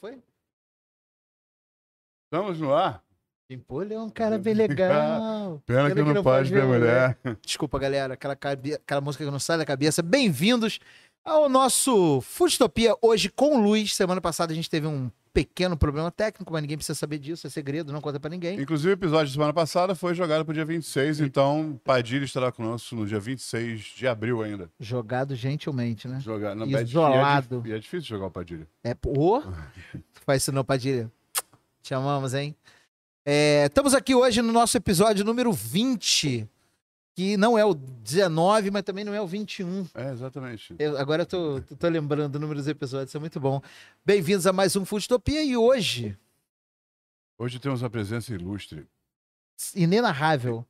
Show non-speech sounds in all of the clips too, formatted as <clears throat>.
Foi? Estamos no ar. Ele é um cara bem legal. Pena que não pode ver mulher. Desculpa, galera. Aquela, cabe- aquela música que não sai da cabeça. Bem-vindos ao nosso Futopia hoje com luz. Semana passada a gente teve um pequeno problema técnico, mas ninguém precisa saber disso. É segredo, não conta pra ninguém. Inclusive, o episódio da semana passada foi jogado pro dia 26, então Padilha estará conosco no dia 26 de abril ainda. Jogado gentilmente, né? Jogar na Isolado. E é, é difícil jogar o Padilha. É, ô, <laughs> faz isso não, Padilha. Te amamos, hein? É, estamos aqui hoje no nosso episódio número 20, que não é o 19, mas também não é o 21. É, exatamente. Eu- agora eu tô, tô- lembrando o número dos episódios, isso é muito bom. Bem-vindos a mais um Futopia e hoje, Hoje temos uma presença ilustre. inenarrável,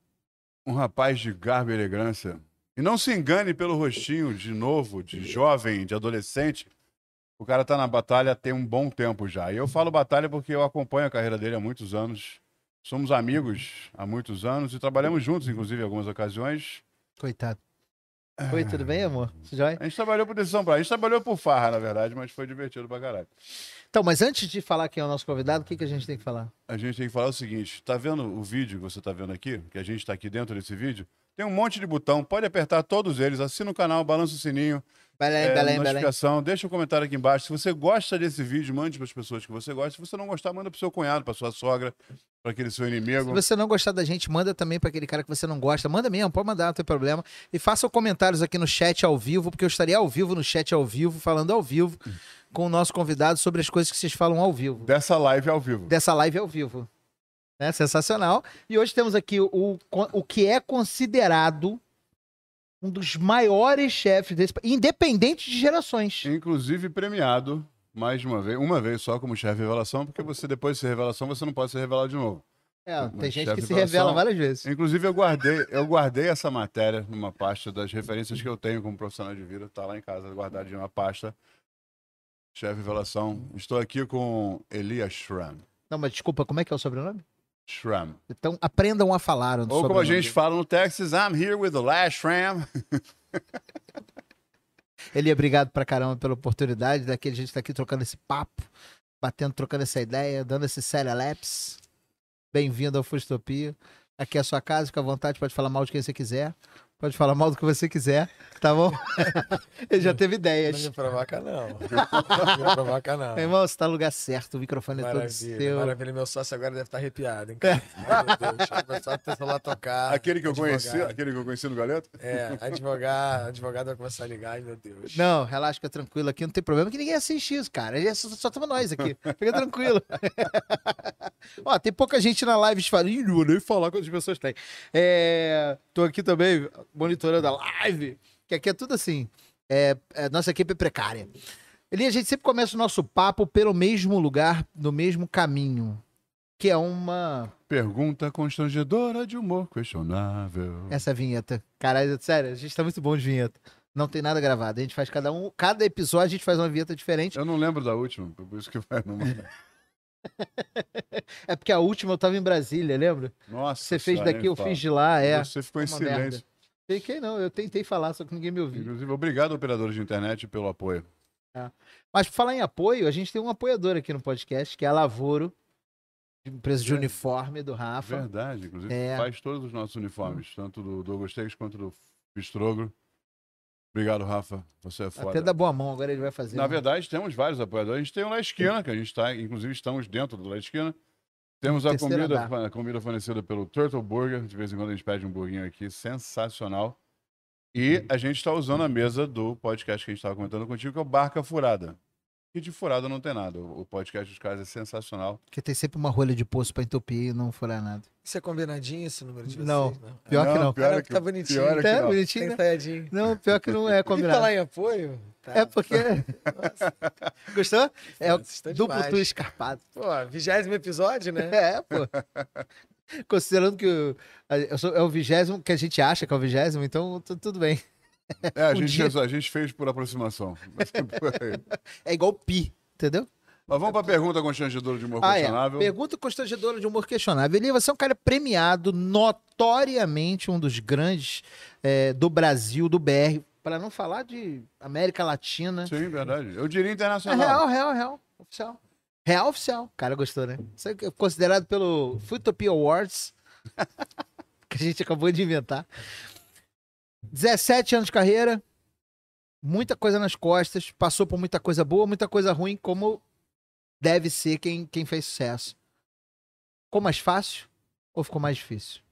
Um rapaz de garbo e elegância. E não se engane pelo rostinho de novo, de jovem, de adolescente. O cara tá na batalha tem um bom tempo já. E eu falo batalha porque eu acompanho a carreira dele há muitos anos. Somos amigos há muitos anos e trabalhamos juntos, inclusive, em algumas ocasiões. coitado. Oi, tudo bem, amor? Jóia? A gente trabalhou por decisão própria. A gente trabalhou por farra, na verdade, mas foi divertido pra caralho. Então, mas antes de falar quem é o nosso convidado, o que, que a gente tem que falar? A gente tem que falar o seguinte: tá vendo o vídeo que você tá vendo aqui? Que a gente tá aqui dentro desse vídeo? Tem um monte de botão, pode apertar todos eles, assina o canal, balança o sininho, Belém, é, Belém, Belém. notificação, deixa um comentário aqui embaixo. Se você gosta desse vídeo, mande para as pessoas que você gosta. Se você não gostar, manda pro seu cunhado, pra sua sogra, para aquele seu Se inimigo. você não gostar da gente, manda também pra aquele cara que você não gosta. Manda mesmo, pode mandar, não tem problema. E faça comentários aqui no chat ao vivo, porque eu estaria ao vivo no chat ao vivo, falando ao vivo com o nosso convidado sobre as coisas que vocês falam ao vivo. Dessa live ao vivo. Dessa live ao vivo. É sensacional. E hoje temos aqui o, o que é considerado um dos maiores chefes desse país, independente de gerações. Inclusive premiado, mais de uma vez, uma vez só como chefe revelação, porque você, depois de ser revelação, você não pode ser revelado de novo. É, tem gente que se revela várias vezes. Inclusive, eu guardei, eu guardei essa matéria numa pasta das referências que eu tenho como profissional de vida. Tá lá em casa, guardado em uma pasta. Chefe revelação. Estou aqui com Elias Schramm. Não, mas desculpa, como é que é o sobrenome? Schramm. Então aprendam a falar. Ou como a gente fala no Texas, I'm here with the last Schramm. <laughs> Ele é obrigado pra caramba pela oportunidade daquele a gente tá aqui trocando esse papo, batendo, trocando essa ideia, dando esse serialaps. Bem-vindo ao Fustopia. Aqui é a sua casa, fica à vontade, pode falar mal de quem você quiser. Pode falar mal do que você quiser, tá bom? <laughs> Ele já teve Não ideias. me provoca, não. <laughs> Não me provoca, não. Meu irmão, você tá no lugar certo, o microfone é todo Maravilha, seu. maravilha. Meu sócio agora deve estar arrepiado, hein? cara? <laughs> Meu Deus, a ter celular tocar. Aquele que eu advogado. conheci, aquele que eu conheci no Galeto. É, advogado, advogado vai começar a ligar, ai meu Deus. Não, relaxa, fica tranquilo aqui, não tem problema que ninguém assiste isso, cara. É Só, só nós aqui. Fica tranquilo. Ó, tem pouca gente na live de fala, Ih, não vou nem falar quantas pessoas tem. É, tô aqui também monitorando a live, que aqui é tudo assim. É, é, nossa equipe é precária. Ali a gente sempre começa o nosso papo pelo mesmo lugar, no mesmo caminho. Que é uma. Pergunta constrangedora de humor questionável. Essa vinheta. Caralho, sério, a gente tá muito bom de vinheta. Não tem nada gravado. A gente faz cada um. Cada episódio a gente faz uma vinheta diferente. Eu não lembro da última, por isso que vai numa. <laughs> É porque a última eu tava em Brasília, lembra? Nossa. Você fez daqui, eu fala. fiz de lá, é. Você ficou em silêncio. merda. Fiquei não, eu tentei falar, só que ninguém me ouviu. Inclusive, obrigado, operadores de internet, pelo apoio. Mas por falar em apoio, a gente tem um apoiador aqui no podcast, que é a Lavoro, empresa de É. uniforme do Rafa. Verdade, inclusive É. faz todos os nossos uniformes, tanto do Douglas Tex quanto do Bistrogro. Obrigado, Rafa. Você é foda. Até da boa mão, agora ele vai fazer. Na né? verdade, temos vários apoiadores. A gente tem o La Esquina, que a gente está, inclusive estamos dentro do La Esquina. Temos a comida, a comida fornecida pelo Turtle Burger. De vez em quando a gente pede um burguinho aqui, sensacional. E a gente está usando a mesa do podcast que a gente estava comentando contigo, que é o Barca Furada. E de furada não tem nada. O podcast dos caras é sensacional. Porque tem sempre uma rolha de poço pra entupir e não furar nada. Isso é combinadinho, esse número de vocês? Não. Pior que não. Pior é Cara, que, tá bonitinho. Pior é que É, não. bonitinho, Tem né? Não, pior que não é <laughs> E combinado. falar em apoio? Tá. É porque. <laughs> Gostou? É o duplo tu escarpado. Pô, vigésimo episódio, né? <laughs> É, pô. Considerando que o- a- eu sou- é o vigésimo que a gente acha que é o vigésimo, então tu- tudo bem. É, a gente, dia- a gente fez por aproximação. <laughs> É igual pi, entendeu? Mas vamos para a pergunta constrangedora de humor Ah, é. questionável. Pergunta constrangedora de humor questionável. Eli, você é um cara premiado, notoriamente um dos grandes é, do Brasil, do BR, para não falar de América Latina. Sim, verdade. Eu diria É internacional. real, real, real. Oficial. Real oficial. O cara gostou, né? Isso é considerado pelo Futopia Awards. <laughs> que a gente acabou de inventar. 17 anos de carreira. Muita coisa nas costas. Passou por muita coisa boa, muita coisa ruim, como deve ser quem, quem fez sucesso. Ficou mais fácil ou ficou mais difícil?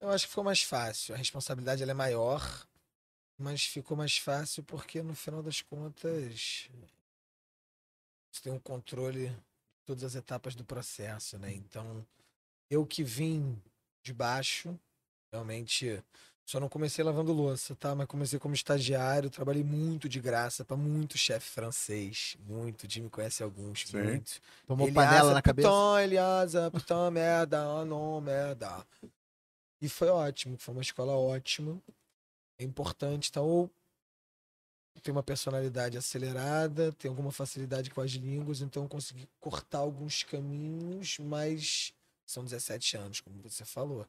Eu acho que ficou mais fácil. A responsabilidade é maior, mas ficou mais fácil porque no final das contas você tem um controle de todas as etapas do processo, né? Então, eu que vim de baixo, realmente só não comecei lavando louça, tá? Mas comecei como estagiário, trabalhei muito de graça para muito chefe francês, muito. O Jimmy conhece alguns, Sim. muito. Tomou Eliasa, panela na cabeça? Putain, Eliasa, putain, <laughs> merda, ah, não, merda. E foi ótimo, foi uma escola ótima. É importante, então eu tenho uma personalidade acelerada, tenho alguma facilidade com as línguas, então eu consegui cortar alguns caminhos, mas são 17 anos, como você falou.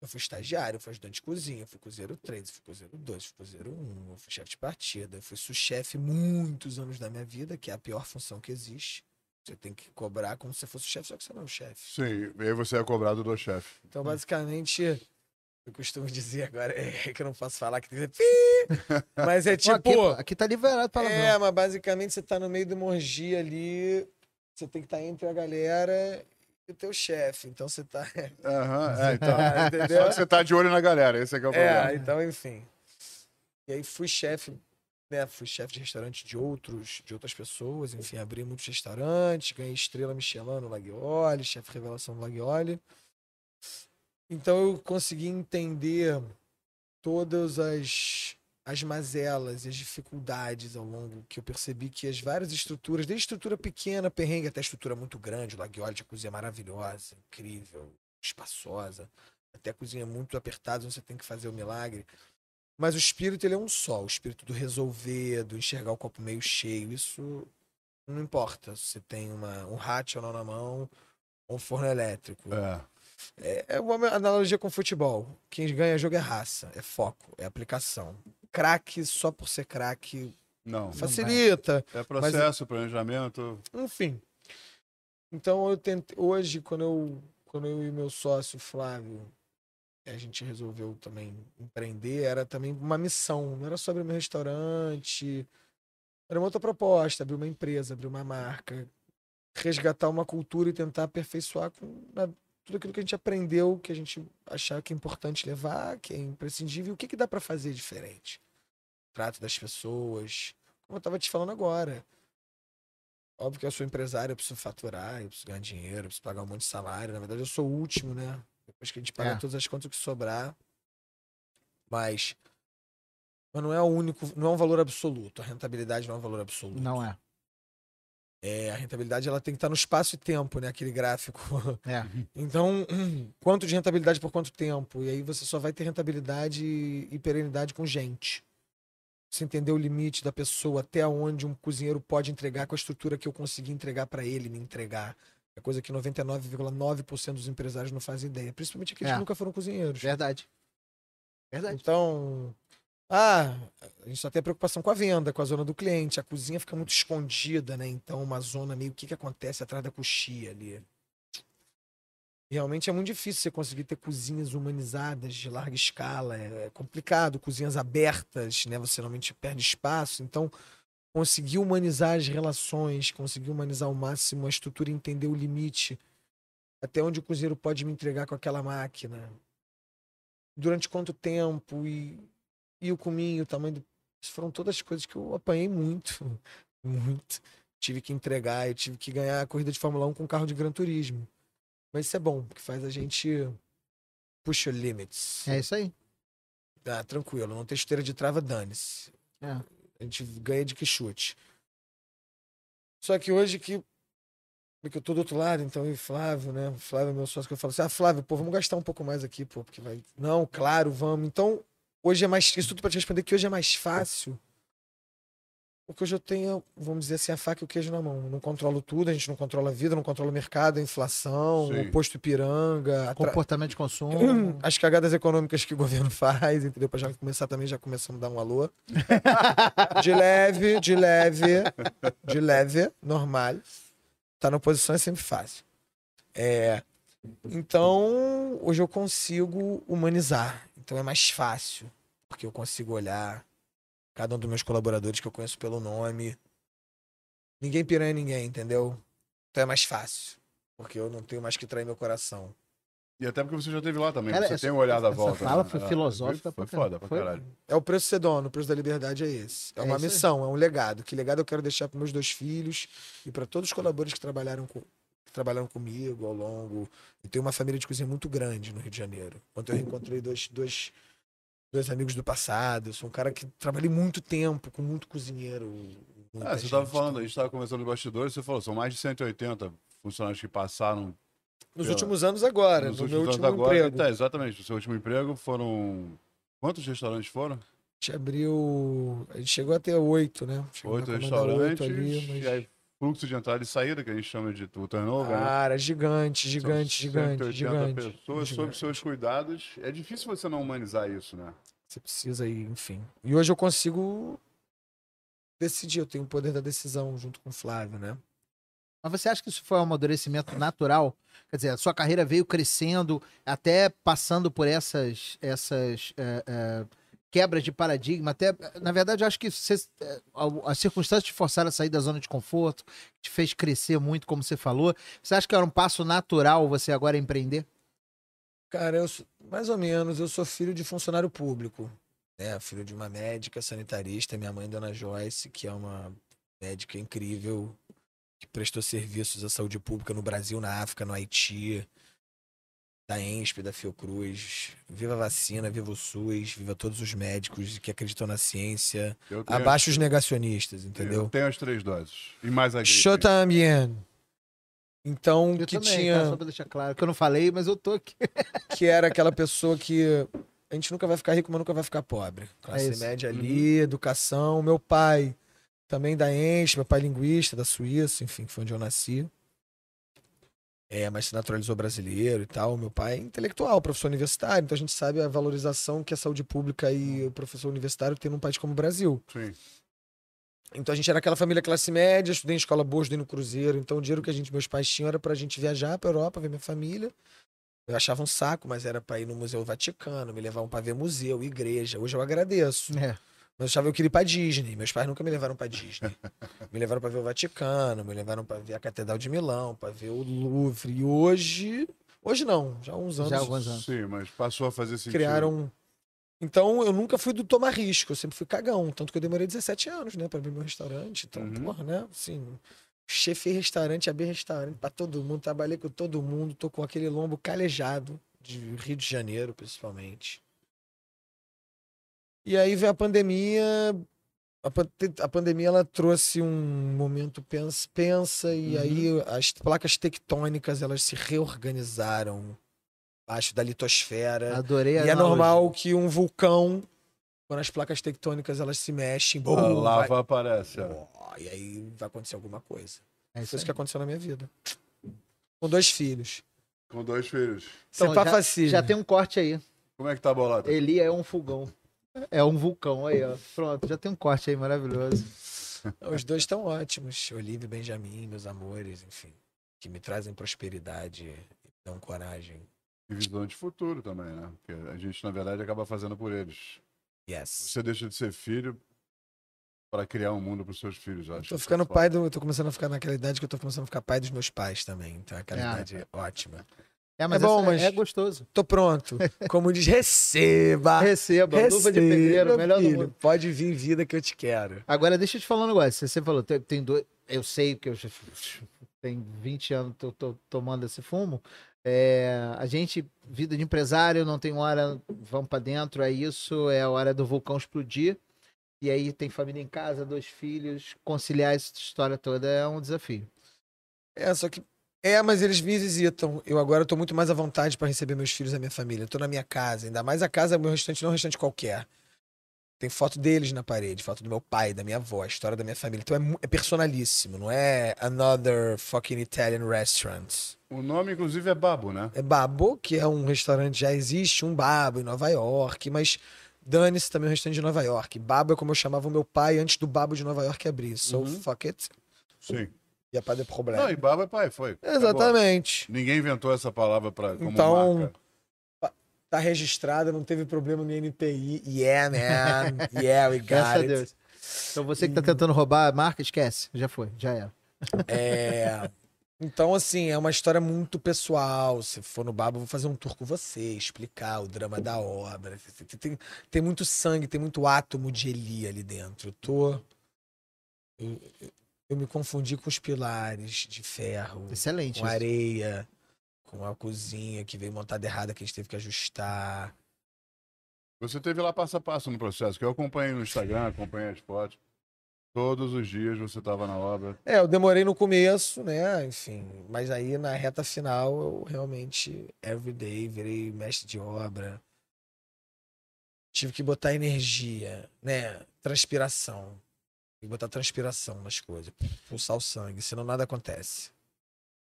Eu fui estagiário, fui ajudante de cozinha, fui cozinheiro 3, fui cozinheiro 2, fui cozinheiro 1, eu fui chefe de partida, eu fui sous-chefe muitos anos da minha vida, que é a pior função que existe. Você tem que cobrar como se você fosse o chefe, só que você não é o chefe. Sim, e aí você é cobrado do chefe. Então, basicamente, eu costumo dizer agora, é que eu não posso falar que tem que dizer, pi, <laughs> mas é tipo, aqui, aqui tá liberado para é, mas basicamente você tá no meio de uma orgia ali, você tem que estar entre a galera o teu chefe, então você tá... <laughs> Aham, é, então. entendeu? Só que você tá de olho na galera, esse é que é o problema. É, então, enfim. E aí fui chefe, né? Fui chefe de restaurante de outros, de outras pessoas, enfim, abri muitos restaurantes, ganhei estrela Michelin no Laguiole, chefe revelação no Laguiole. Então eu consegui entender todas as as mazelas e as dificuldades ao longo que eu percebi que as várias estruturas, desde estrutura pequena, perrengue, até estrutura muito grande, o Laguiole tinha cozinha maravilhosa, incrível, espaçosa, até cozinha muito apertada, onde você tem que fazer o milagre. Mas o espírito ele é um só, o espírito do resolver, do enxergar o copo meio cheio, isso não importa se você tem uma, um hatch ou não na mão, ou um forno elétrico. É. É, é uma analogia com futebol. Quem ganha jogo é raça, é foco, é aplicação. Craque só por ser craque Não. facilita, É processo, planejamento. enfim. Então eu tentei, hoje quando eu quando eu e meu sócio Flávio a gente resolveu também empreender, era também uma missão, não era só abrir meu restaurante, era uma outra proposta, abrir uma empresa, abrir uma marca, resgatar uma cultura e tentar aperfeiçoar com na- tudo aquilo que a gente aprendeu, que a gente achar que é importante levar, que é imprescindível, o que, que dá para fazer diferente? Trato das pessoas, como eu estava te falando agora. Óbvio que eu sou empresário, eu preciso faturar, eu preciso ganhar dinheiro, eu preciso pagar um monte de salário. Na verdade, eu sou o último, né? Depois que a gente paga É. todas as contas que sobrar. Mas, mas não é o único, não é um valor absoluto. A rentabilidade não é um valor absoluto. Não é. É, a rentabilidade ela tem que estar no espaço e tempo, né? Aquele gráfico. É. <laughs> Então, <clears throat> quanto de rentabilidade por quanto tempo? E aí você só vai ter rentabilidade e perenidade com gente. Você entender o limite da pessoa, até onde um cozinheiro pode entregar com a estrutura que eu consegui entregar para ele me entregar. É coisa que 99,9% dos empresários não fazem ideia. Principalmente aqueles É. que nunca foram cozinheiros. Verdade. Verdade. Então, ah, a gente só tem a preocupação com a venda, com a zona do cliente. A cozinha fica muito escondida, né? Então, uma zona meio o que, que acontece atrás da coxia ali. Realmente é muito difícil você conseguir ter cozinhas humanizadas de larga escala. É é complicado, cozinhas abertas, né? Você normalmente perde espaço. Então, conseguir humanizar as relações, conseguir humanizar ao máximo a estrutura e entender o limite. Até onde o cozinheiro pode me entregar com aquela máquina. Durante quanto tempo e, e o cominho, o tamanho do. Isso foram todas coisas que eu apanhei muito. Muito. Tive que entregar, eu tive que ganhar a corrida de Fórmula 1 com carro de Gran Turismo. Mas isso é bom, porque faz a gente push your limits. É isso aí. Ah, tranquilo, não tem esteira de trava, dane-se. É. A gente ganha de que chute. Só que hoje que, que eu tô do outro lado, então e Flávio, né? O Flávio é meu sócio, que eu falo assim, ah, Flávio, pô, vamos gastar um pouco mais aqui, pô, porque vai. Não, claro, vamos. Então, hoje é mais. Isso tudo pra te responder que hoje é mais fácil. Porque hoje eu tenho, vamos dizer assim, a faca e o queijo na mão. Eu não controlo tudo, a gente não controla a vida, não controla o mercado, a inflação, Sim. o posto Ipiranga, tra- Comportamento de consumo. <clears throat> as cagadas econômicas que o governo <laughs> faz, entendeu? Pra já começar também, já começamos a dar um alô. <laughs> De leve, de leve, de leve, normal. Tá na oposição é sempre fácil. É, então, hoje eu consigo humanizar. Então é mais fácil, porque eu consigo olhar cada um dos meus colaboradores que eu conheço pelo nome. Ninguém piranha ninguém, entendeu? Então é mais fácil, porque eu não tenho mais que trair meu coração. E até porque você já teve lá também. Cara, você essa- tem um olhado à essa volta. fala né? foi Ela- filosófica Foi, pra foi foda pra caralho. caralho. É o preço de ser dono, o preço da liberdade é esse. É É uma isso aí. missão, é um legado. Que legado eu quero deixar para meus dois filhos e para todos os colaboradores que trabalharam com que trabalharam comigo ao longo. Eu tenho uma família de cozinha muito grande no Rio de Janeiro. Ontem eu reencontrei dois, dois, dois amigos do passado. Eu sou um cara que trabalhei muito tempo com muito cozinheiro. Ah, você estava falando, a gente estava conversando nos bastidores, você falou, são mais de 180 funcionários que passaram Nos pela- últimos anos agora, nos no últimos meu anos último agora. emprego. Tá, exatamente. O seu último emprego foram. Quantos restaurantes foram? A gente abriu. A gente chegou até oito, né? Chegou Oito restaurantes. ali, mas- E aí, fluxo de entrada e saída, que a gente chama de turnover. né? Cara, gigante, gigante, São gigante, 180 gigante. pessoas sob gigante. seus cuidados. É difícil você não humanizar isso, né? Você precisa ir, enfim. E hoje eu consigo decidir, eu tenho o poder da decisão junto com o Flávio, né? Mas você acha que isso foi um amadurecimento natural? Quer dizer, a sua carreira veio crescendo, até passando por essas, essas é, é, quebras de paradigma. Até, na verdade, acho que você, é, as circunstâncias te forçaram a sair da zona de conforto, te fez crescer muito, como você falou. Você acha que era um passo natural você agora empreender? Cara, eu mais ou menos, eu sou filho de funcionário público, né? Filho de uma médica sanitarista, minha mãe, Dona Joyce, que é uma médica incrível, que prestou serviços à saúde pública no Brasil, na África, no Haiti, da ENSP, da Fiocruz. Viva a vacina, viva o SUS, viva todos os médicos que acreditam na ciência. Tenho, Abaixo os negacionistas, entendeu? Eu tenho as três doses. E mais a gripe. Eu também. Então, Eu que também, tinha. tá? só pra deixar claro, que eu não falei, mas eu tô aqui. <laughs> que era aquela pessoa que a gente nunca vai ficar rico, mas nunca vai ficar pobre. Classe É média ali, educação. Meu pai também da ENS, meu pai linguista da Suíça, enfim, que foi onde eu nasci. É, mas se naturalizou brasileiro e tal. Meu pai é intelectual, professor universitário, então a gente sabe a valorização que a saúde pública e o professor universitário tem num país como o Brasil. Sim. Então a gente era aquela família classe média, estudei em escola boa, estudei no Cruzeiro. Então o dinheiro que a gente, meus pais tinham era pra gente viajar pra Europa, ver minha família. Eu achava um saco, mas era pra ir no Museu Vaticano, me levavam pra ver museu, igreja. Hoje eu agradeço. É. Mas eu achava que eu queria ir pra Disney. Meus pais nunca me levaram pra Disney. <laughs> me levaram pra ver o Vaticano, me levaram pra ver a Catedral de Milão, pra ver o Louvre. E hoje. Hoje não, já há uns anos. Já há alguns anos. Sim, mas passou a fazer sentido. criaram. Então eu nunca fui do tomar risco, eu sempre fui cagão. Tanto que eu demorei 17 anos, né, pra abrir meu restaurante. Então, Uhum. porra, né? Assim, chefe restaurante, abri restaurante pra todo mundo, trabalhei com todo mundo, tô com aquele lombo calejado, de Rio de Janeiro, principalmente. E aí veio a pandemia. A, pan- a pandemia ela trouxe um momento pensa, pensa e Uhum. aí as placas tectônicas elas se reorganizaram abaixo da litosfera. Adorei a E é normal que um vulcão, quando as placas tectônicas elas se mexem, A bum, lava vai- aparece. e aí vai acontecer alguma coisa. É isso Foi isso que aconteceu na minha vida. Com dois filhos. Com dois filhos. Então, já-. Já tem um corte aí. Como é que tá a bolada? Eli é um fogão. É um vulcão aí, ó. Pronto, já tem um corte aí maravilhoso. <laughs> Os dois estão ótimos. Olivia e Benjamin, meus amores, enfim. Que me trazem prosperidade e dão coragem. E visão de futuro também, né? Porque a gente, na verdade, acaba fazendo por eles. Yes. Você deixa de ser filho para criar um mundo para os seus filhos, eu acho. Tô ficando é foda. pai do. Tô começando a ficar naquela idade que eu tô começando a ficar pai dos meus pais também. Então é aquela É. idade ótima. <laughs> É, mas É bom, mas- é gostoso. Tô pronto. Como diz, receba! <laughs> Receba, luva de Receba, pedreiro, melhor do filho. mundo. Pode vir vida que eu te quero. Agora, deixa eu te falar um negócio. Você falou, tem, tem dois. Eu sei que eu já tenho 20 anos tô, tô tomando esse fumo. É, a gente, vida de empresário, não tem hora, vamos pra dentro, é isso, é a hora do vulcão explodir. E aí tem família em casa, dois filhos, conciliar essa história toda é um desafio. É, só que. É, mas eles me visitam. Eu agora tô muito mais à vontade para receber meus filhos e a minha família. Eu tô na minha casa, ainda mais a casa, meu restante não é um restante qualquer. Tem foto deles na parede, foto do meu pai, da minha avó, a história da minha família. Então é, é personalíssimo, não é another fucking Italian restaurant. O nome, inclusive, é Babo, né? É Babo, que é um restaurante, já existe um Babo em Nova York, mas dane-se também um restaurante de Nova York. Babo é como eu chamava o meu pai antes do Babo de Nova York abrir. So Uhum. fuck it. Sim. E a pas de problema. Não, e Babo é pai, foi. Acabou. Exatamente. Ninguém inventou essa palavra pra, como Então, marca. Tá registrada, não teve problema no NPI. Yeah, man. Yeah, we Graças got a it. Deus. Então você que tá tentando roubar a marca, esquece. Já foi, já era. É. Então, assim, é uma história muito pessoal. Se for no Babo, eu vou fazer um tour com você, explicar o drama da obra. Tem, tem, tem muito sangue, tem muito átomo de Eli ali dentro. Eu tô. Eu, eu- eu me confundi com os pilares de ferro, Excelente. com isso. areia, com a cozinha que veio montada errada, que a gente teve que ajustar. Você teve lá passo a passo no processo, que eu acompanhei no Instagram, acompanhei as fotos. Todos os dias você estava na obra. É, eu demorei no começo, né? Enfim, mas aí na reta final eu realmente, everyday, virei mestre de obra. Tive que botar energia, né? Transpiração. Tem que botar transpiração nas coisas, pulsar o sangue, senão nada acontece.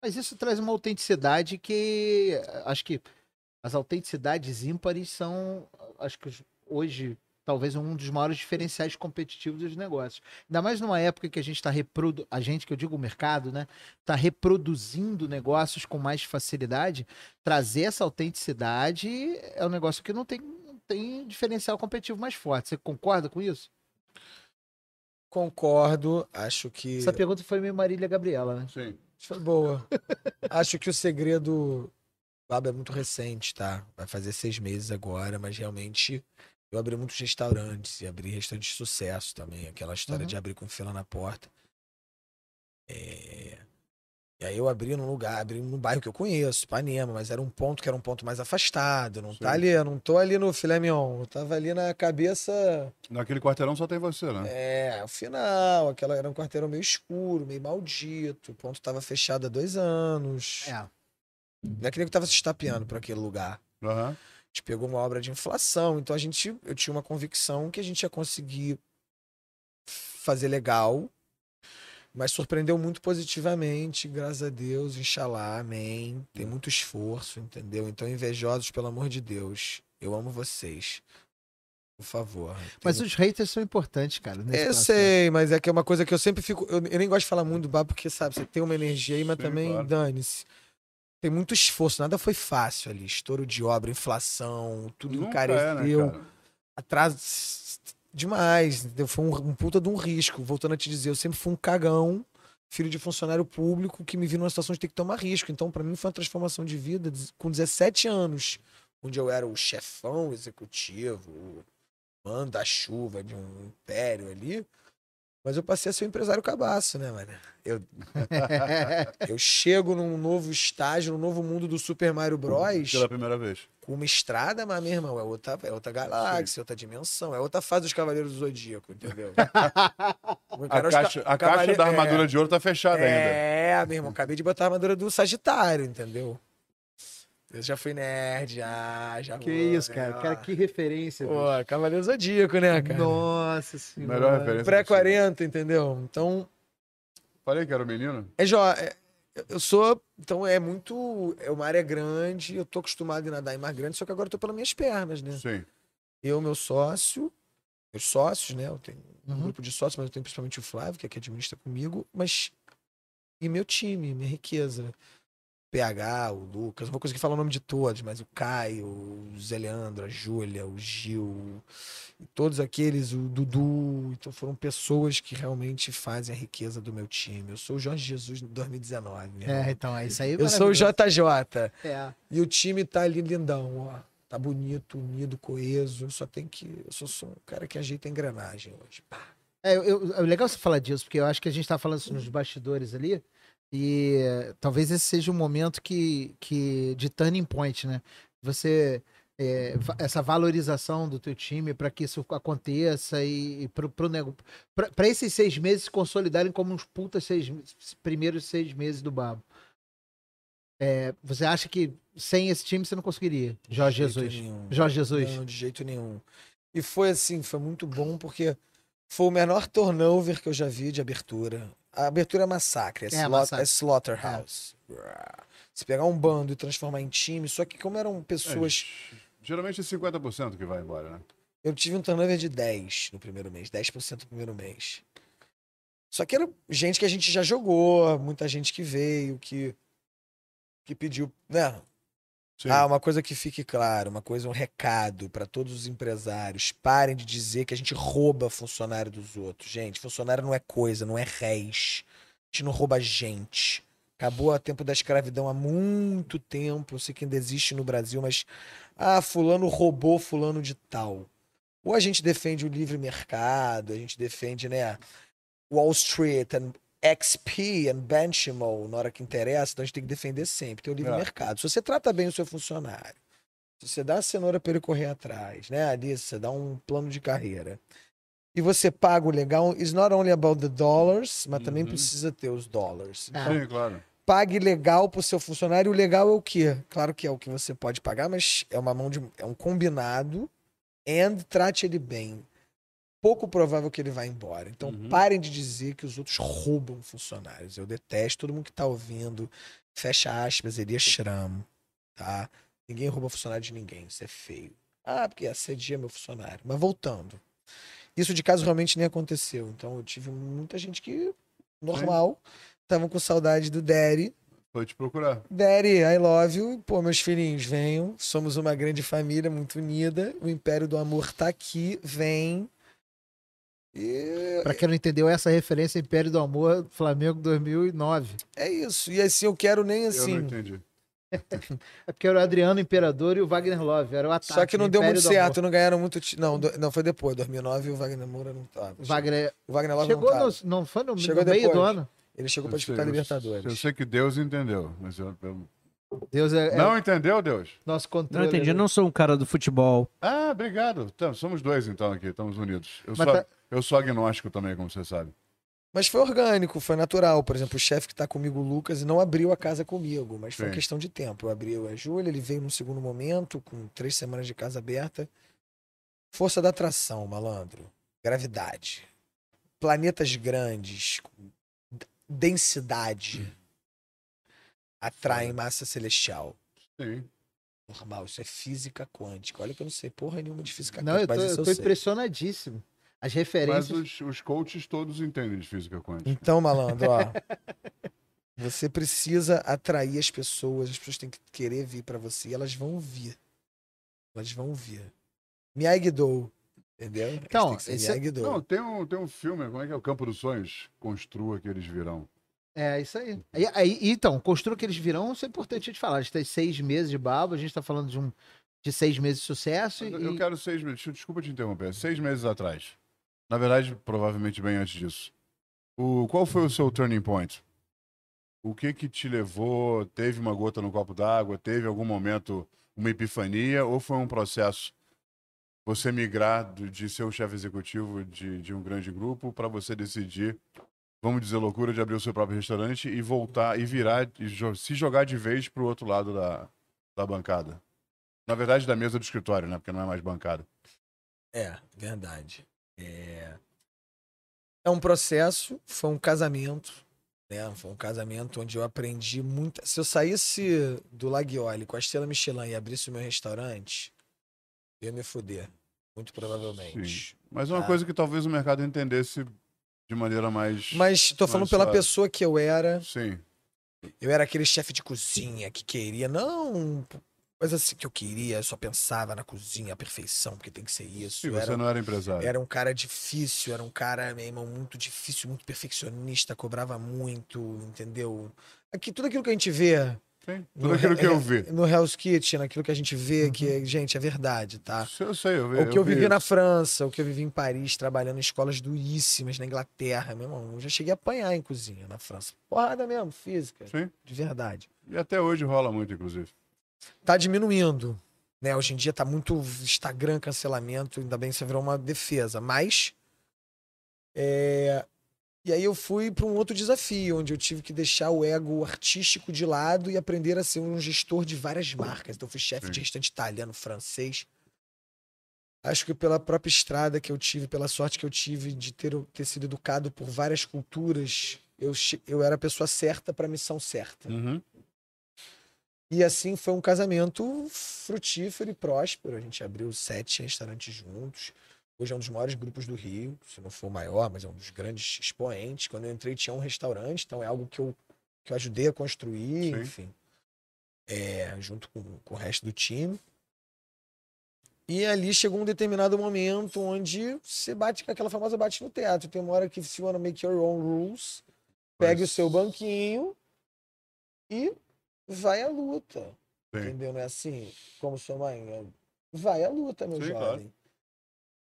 Mas isso traz uma autenticidade que acho que as autenticidades ímpares são, acho que hoje, talvez um dos maiores diferenciais competitivos dos negócios. Ainda mais numa época que a gente está reprodu... a gente, que eu digo o mercado, né, está reproduzindo negócios com mais facilidade, trazer essa autenticidade é um negócio que não tem, não tem diferencial competitivo mais forte. Você concorda com isso? Concordo, acho que. Essa pergunta foi meio Marília Gabriela, né? Sim. Foi boa. <laughs> Acho que o segredo. Baba é muito recente, tá? Vai fazer seis meses agora, mas realmente eu abri muitos restaurantes e abri restaurantes de sucesso também. Aquela história Uhum. de abrir com fila na porta. É, E aí eu abri num lugar, abri num bairro que eu conheço, Ipanema, mas era um ponto que era um ponto mais afastado. Não tá Sim. ali, eu não tô ali no filé mignon. Eu tava ali na cabeça. Naquele quarteirão só tem você, né? É, o final, aquela era um quarteirão meio escuro, meio maldito. O ponto tava fechado há dois anos. É. Não é que nem que tava se estapeando por aquele lugar. Aham. A gente pegou uma obra de inflação, então a gente, eu tinha uma convicção que a gente ia conseguir fazer legal, mas surpreendeu muito positivamente, graças a Deus, inshallah, amém. Tem muito esforço, entendeu? Então, invejosos, pelo amor de Deus, eu amo vocês. Por favor. Mas Tem- os haters são importantes, cara. eu processo. sei, mas é que é uma coisa que eu sempre fico. Eu, eu nem gosto de falar muito do bar, porque, sabe, você tem uma energia aí, mas Sim, também claro. dane-se. Tem muito esforço, nada foi fácil ali. Estouro de obra, inflação, tudo Nunca encareceu. é, né, atraso demais. Entendeu? Foi um, um puta de um risco. Voltando a te dizer, eu sempre fui um cagão, filho de funcionário público, que me vi numa situação de ter que tomar risco. Então, pra mim, foi uma transformação de vida com 17 anos, onde eu era o chefão executivo, o manda-chuva de um império ali. Mas eu passei a ser um empresário cabaço, né, mano? Eu, <laughs> eu chego num novo estágio, num novo mundo do Super Mario Bros Pela primeira vez. com uma estrada, mas, meu irmão, é outra, é outra galáxia, outra dimensão, é outra fase dos Cavaleiros do Zodíaco, entendeu? <laughs> A caixa, a caixa da armadura é, de ouro tá fechada ainda. É, meu irmão, acabei de botar a armadura do Sagitário, entendeu? Eu já fui nerd, já, já Que vou, isso, cara. né? Cara, que referência. Pô, bicho. Cavaleiro Zodíaco, né, cara? Nossa senhora. Melhor referência. Pré-40, entendeu? Então, Falei que era o menino? É, jo... é, eu sou. Então é muito. É uma área grande, eu tô acostumado a nadar em mar grande, só que agora eu tô pelas minhas pernas, né? Sim. Eu, meu sócio, meus sócios, né? Eu tenho um Uhum. grupo de sócios, mas eu tenho principalmente o Flávio, que é que administra comigo, mas. E meu time, minha riqueza. PH, o Lucas, uma coisa que fala o nome de todos, mas o Caio, o Zé Leandro, a Júlia, o Gil, todos aqueles, o Dudu. Então foram pessoas que realmente fazem a riqueza do meu time. Eu sou o Jorge Jesus de 2019. meu irmão. É, então, é isso aí. Eu sou o JJ. É. E o time tá ali lindão, ó. Tá bonito, unido, coeso. Só tem que. Eu sou um cara que ajeita a engrenagem hoje. Pá. É, eu, eu- é legal você falar disso, porque eu acho que a gente tá falando isso nos bastidores ali, e talvez esse seja um momento que, que de turning point, né? Você va- essa valorização do teu time para que isso aconteça e, e pra esses seis meses se consolidarem como uns putas seis, primeiros seis meses do Babo. É, você acha que sem esse time você não conseguiria? Jorge De jeito Jesus. nenhum. Jorge Jesus. Não, de jeito nenhum. E foi assim, foi muito bom porque foi o menor turnover que eu já vi de abertura. A abertura é massacre, é, É, massacre. é slaughterhouse. Se pegar um bando e transformar em time, só que como eram pessoas. É, geralmente é 50% que vai embora, né? Eu tive um turnover de 10 no primeiro mês, 10% no primeiro mês. Só que era gente que a gente já jogou, muita gente que veio, que, que pediu, né? Sim. Ah, uma coisa que fique claro, uma coisa, um recado para todos os empresários. Parem de dizer que a gente rouba funcionário dos outros. Gente, funcionário não é coisa, não é réis. A gente não rouba gente. Acabou o tempo da escravidão há muito tempo. Eu sei que ainda existe no Brasil, mas. Ah, fulano roubou fulano de tal. Ou a gente defende o livre mercado, a gente defende, né? Wall Street XP and Benchmark na hora que interessa, então a gente tem que defender sempre, tem o livre É. mercado. Se você trata bem o seu funcionário, se você dá a cenoura para ele correr atrás, né? Ali você dá um plano de carreira. E você paga o legal, it's not only about the dollars, mas também Uhum. precisa ter os dólares. Ah. Então, Sim, claro. pague legal pro seu funcionário. O legal é o quê? Claro que é o que você pode pagar, mas é uma mão de. é um combinado. And trate ele bem. Pouco provável que ele vá embora. Então Uhum. parem de dizer que os outros roubam funcionários. Eu detesto todo mundo que tá ouvindo. Fecha aspas, Elias Schramm. Tá? Ninguém rouba funcionário de ninguém. Isso é feio. Ah, porque assedia meu funcionário. Mas voltando. Isso de caso realmente nem aconteceu. Então eu tive muita gente que. Normal. Estavam com saudade do Daddy. Foi te procurar. Daddy, I love you. Pô, meus filhinhos, venham. Somos uma grande família, muito unida. O Império do Amor tá aqui. Vem. E Pra quem não entendeu, essa referência Império do Amor, Flamengo 2009. é isso. E assim, eu quero nem Eu assim. não entendi. É porque era o Adriano Imperador e o Wagner Love. Era o ataque. Só que não do deu muito do certo, não ganharam muito. Não, do- não, foi depois. 2009 o Wagner Moura não tava. Amor. Wagner O Wagner Love chegou não tava. no, não foi no, Chegou no meio do depois. ano. Ele chegou Eu pra sei- disputar eu- Libertadores. Eu sei que Deus entendeu. Mas eu, eu- Deus é, é Não entendeu, Deus? nosso Não controle. entendi, eu não sou um cara do futebol. Ah, obrigado. Então, somos dois então aqui, estamos unidos. Eu, Mas sou, tá- eu sou agnóstico também, como você sabe. Mas foi orgânico, foi natural. Por exemplo, o chefe que tá comigo, o Lucas, não abriu a casa comigo, mas foi uma Sim. questão de tempo. Eu abri a Júlia, ele veio num segundo momento, com três semanas de casa aberta. Força da atração, malandro. Gravidade. Planetas grandes, densidade, atraem massa celestial. Sim. Normal, isso é física quântica. Olha que eu não sei porra nenhuma de física Não, eu quântica, tô, mas isso eu eu tô sei. impressionadíssimo. As Mas referências. os, os coaches todos entendem de física quântica. Então, malandro, ó. <laughs> Você precisa atrair as pessoas, as pessoas têm que querer vir pra você, e elas vão vir. Elas vão vir. Miyagi-Do, entendeu? Elas Então, esse é- Miyagi-Do. Não, tem um, tem um filme, como é que é? O Campo dos Sonhos. Construa que eles virão. É, isso aí. Aí- aí- então, construa que eles virão, isso é importante de falar. A gente tem seis meses de baba, a gente tá falando de um de seis meses de sucesso. Mas E, Eu eu quero seis meses. Desculpa te interromper. Seis meses atrás. Na verdade, provavelmente bem antes disso. O, qual foi o seu turning point? O que que te levou? Teve uma gota no copo d'água? Teve algum momento uma epifania? Ou foi um processo você migrar de ser o chefe executivo de, de um grande grupo para você decidir, vamos dizer, loucura de abrir o seu próprio restaurante e voltar e virar e jo- se jogar de vez para o outro lado da, da bancada? Na verdade, da mesa do escritório, né? Porque não é mais bancada. É, verdade. É... é um processo, foi um casamento, né? Foi um casamento onde eu aprendi muito. Se eu saísse do Laguiole com a estrela Michelin e abrisse o meu restaurante, eu ia me fuder. Muito provavelmente. Mas é uma Ah. coisa que talvez o mercado entendesse de maneira mais. Mas tô falando pela suave. pessoa que eu era. Sim. Eu era aquele chefe de cozinha que queria, não, mas assim que eu queria, eu só pensava na cozinha, a perfeição, porque tem que ser isso. Eu você era, não era empresário. era um cara difícil, era um cara, meu irmão, muito difícil, muito perfeccionista, cobrava muito, entendeu? Aqui, tudo aquilo que a gente vê Sim. no Tudo aquilo He- que eu vi. no Hell's Kitchen, aquilo que a gente vê, que, gente, é verdade, tá? Isso eu sei, eu vi. O que eu vi vivi na isso. França, o que eu vivi em Paris, trabalhando em escolas duríssimas na Inglaterra, meu irmão. Eu já cheguei a apanhar em cozinha na França. Porrada mesmo, física, Sim. de verdade. E até hoje rola muito, inclusive. Tá diminuindo. Né? Hoje em dia tá muito Instagram, cancelamento, ainda bem que isso virou uma defesa. Mas. é, E aí eu fui para um outro desafio, onde eu tive que deixar o ego artístico de lado e aprender a ser um gestor de várias marcas. Então eu fui chefe de restaurante italiano, francês. Acho que pela própria estrada que eu tive, pela sorte que eu tive de ter, ter sido educado por várias culturas, eu, eu era a pessoa certa para a missão certa. Uhum. E assim foi um casamento frutífero e próspero. A gente abriu sete restaurantes juntos. Hoje é um dos maiores grupos do Rio, se não for o maior, mas é um dos grandes expoentes. Quando eu entrei tinha um restaurante, então é algo que eu, que eu ajudei a construir, Sim. enfim. É, junto com, com o resto do time. E ali chegou um determinado momento onde você bate com aquela famosa bate no teatro. Tem uma hora que se wanna make your own rules, pegue o Mas- seu banquinho e vai à luta. Sim. Entendeu? Não é assim, como sua mãe. é, Vai à luta, meu Sim, jovem. claro.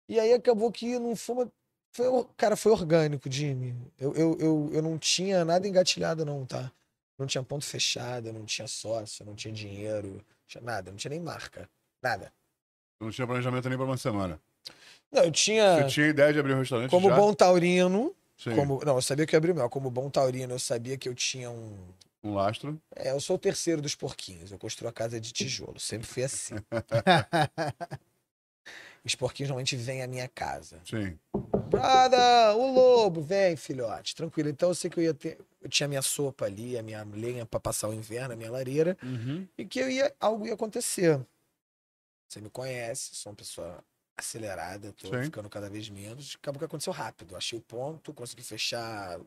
E aí acabou que não foi. Foi, cara, foi orgânico, Jimmy. Eu, eu, eu, eu não tinha nada engatilhado, não, tá? Não tinha ponto fechado, não tinha sócio, não tinha dinheiro, não tinha nada, não tinha nem marca. Nada. Não tinha planejamento nem pra uma semana. Não, eu tinha. Você tinha ideia de abrir um restaurante Como já? bom taurino, Sim. como. Não, eu sabia que eu ia abrir o meu. Como bom taurino, eu sabia que eu tinha um. Um lastro. É, eu sou o terceiro dos porquinhos. Eu construo a casa de tijolo. Sempre fui assim. <laughs> Os porquinhos normalmente vêm à minha casa. Sim. Brada, o lobo, vem, filhote. Tranquilo. Então eu sei que eu ia ter. Eu tinha minha sopa ali, a minha lenha pra passar o inverno, a minha lareira, Uhum. e que eu ia, algo ia acontecer. Você me conhece, sou uma pessoa acelerada, tô Sim. ficando cada vez menos. Acabou que aconteceu rápido. Achei o ponto, consegui fechar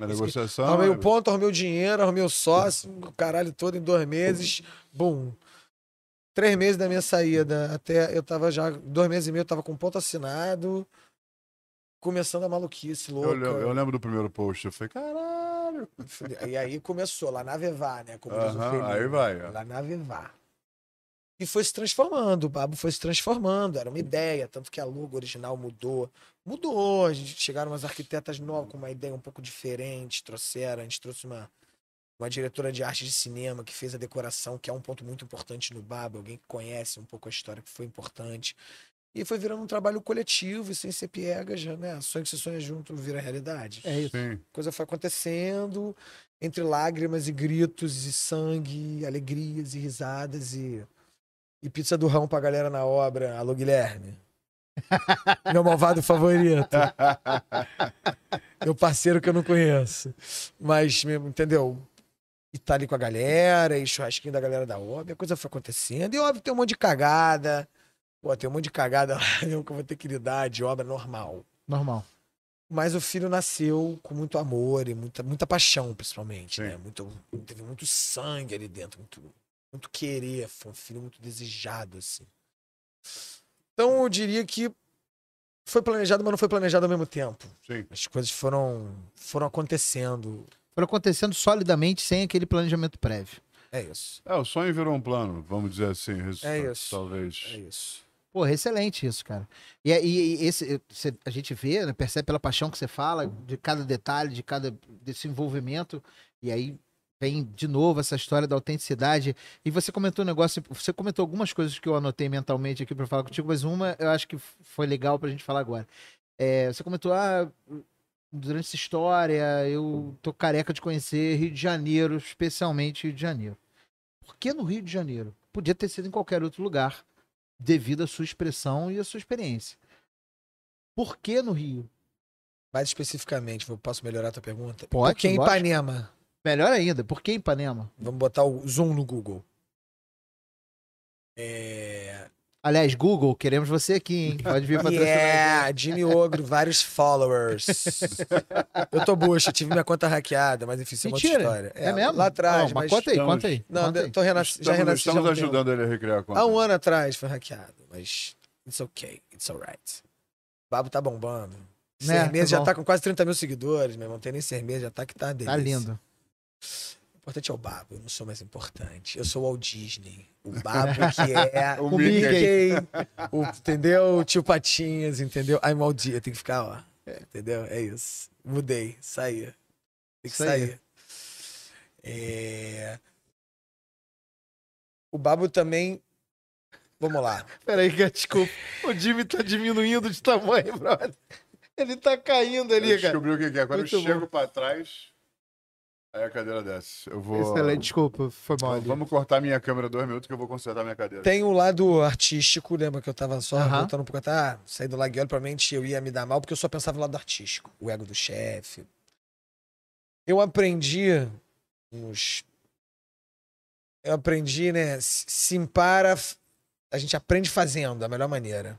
A negociação. Arrumei é- o ponto, arrumei o dinheiro, arrumei o sócio, <laughs> o caralho todo em dois meses. Bum. Três meses da minha saída. Até eu tava já. Dois meses e meio, eu tava com ponto assinado. Começando a maluquice louca. Eu, lembro- eu lembro do primeiro post. Eu falei, caralho. E aí começou, lá na Vevá, né? Como diz o Aham, Felipe. aí vai. Lá na Vevá. E foi se transformando, o Babo foi se transformando, era uma ideia, tanto que a logo original mudou. Mudou, a gente chegaram umas arquitetas novas com uma ideia um pouco diferente, trouxeram, a gente trouxe uma, uma diretora de arte de cinema que fez a decoração, que é um ponto muito importante no Babo, alguém que conhece um pouco a história que foi importante. E foi virando um trabalho coletivo e sem ser piega, já, né? Sonho que se sonha junto vira realidade É isso. Sim. coisa foi acontecendo entre lágrimas e gritos e sangue, e alegrias e risadas e, e pizza do rão pra galera na obra. Alô, Guilherme. Meu malvado favorito. Meu parceiro que eu não conheço. Mas, entendeu? E tá ali com a galera, e churrasquinho da galera da obra, a coisa foi acontecendo. E óbvio, tem um monte de cagada. Pô, tem um monte de cagada lá <laughs> mesmo que eu vou ter que lidar de obra normal. Normal. Mas o filho nasceu com muito amor e muita, muita paixão, principalmente, Sim. né? Muito, teve muito sangue ali dentro, muito, muito querer. Foi um filho muito desejado, assim. Então eu diria que foi planejado, mas não foi planejado ao mesmo tempo. Sim. As coisas foram, foram acontecendo. Foram acontecendo solidamente sem aquele planejamento prévio. É isso. É, o sonho virou um plano, vamos dizer assim. É isso. Talvez. É isso. Porra, excelente isso, cara. E, e- e esse, você- a gente vê, né, percebe pela paixão que você fala, de cada detalhe, de cada desse envolvimento, e aí vem de novo essa história da autenticidade. E você comentou um negócio, você comentou algumas coisas que eu anotei mentalmente aqui pra falar contigo, mas uma eu acho que foi legal pra gente falar agora. É, você comentou, ah, durante essa história, eu tô careca de conhecer Rio de Janeiro, especialmente Rio de Janeiro. Por que no Rio de Janeiro? Podia ter sido em qualquer outro lugar devido à sua expressão e à sua experiência. Por que no Rio? Mais especificamente, posso melhorar a tua pergunta? Pode, Por que em. Ipanema? Melhor ainda, por que Ipanema? Vamos botar o zoom no Google. É... Aliás, Google, queremos você aqui, hein? Pode vir <laughs> patrocinar. Yeah, Jimmy Ogro, vários followers. eu tô bucha, tive minha conta hackeada, mas enfim, isso é uma história. É, mesmo? Lá atrás, Não, mas... conta aí, Estamos- conta aí. Não, conta aí. tô renasci, já renasci já estamos há um tempo. ajudando ele a recriar a conta. Há um ano atrás foi hackeado, mas it's okay, it's alright. O Babo tá bombando. Né, tá já tá com quase 30 mil seguidores, meu irmão. Tem nem meses, já tá que tá uma Tá lindo. O importante é o Babo, eu não sou mais importante. Eu sou o Walt Disney. O Babo que é <laughs> O O Mickey. Mickey. o, entendeu? O tio Patinhas, entendeu? Walt Disney. Tem que ficar, ó. Entendeu? É isso. Mudei, saí. Tem que sair. É... O Babo também. Vamos lá. Peraí, cara, desculpa. O Jimmy tá diminuindo de tamanho, brother. Ele tá caindo ali, Eu cara. descobri o que que é. Quando Muito eu chego pra trás, Aí a cadeira desce. Eu vou. Excelente, desculpa, foi mal ali. Vamos cortar minha câmera dois minutos que eu vou consertar minha cadeira. Tem o lado artístico, lembra que eu tava só Aham. voltando um pouco até, ah, sair do Laguiole, provavelmente eu ia me dar mal, porque eu só pensava no lado artístico, o ego do chefe. Eu aprendi uns... Eu aprendi, né, se se para, a gente aprende fazendo, da melhor maneira.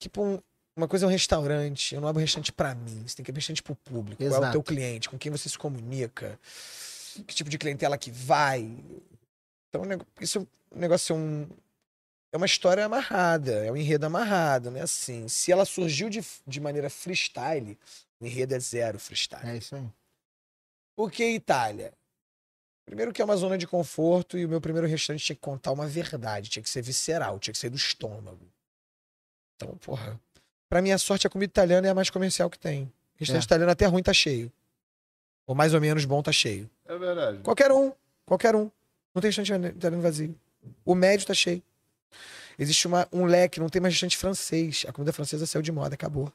Tipo, um- uma coisa é um restaurante, eu não abro restaurante pra mim, você tem que abrir restaurante pro público, qual é o Exato. teu cliente, com quem você se comunica, que tipo de clientela que vai. Então, o isso é um negócio é um. É uma história amarrada, é um enredo amarrado, né? Assim, se ela surgiu de, de maneira freestyle, o enredo é zero freestyle. É isso aí. Por que Itália? Primeiro que é uma zona de conforto e o meu primeiro restaurante tinha que contar uma verdade, tinha que ser visceral, tinha que ser do estômago. Então, porra. Pra minha sorte, a comida italiana é a mais comercial que tem. Restaurante É. italiano até ruim tá cheio. Ou mais ou menos bom tá cheio. É verdade. Qualquer um. Qualquer um. Não tem restaurante italiano vazio. O médio tá cheio. Existe uma- um leque, não tem mais restaurante francês. A comida francesa saiu de moda, acabou.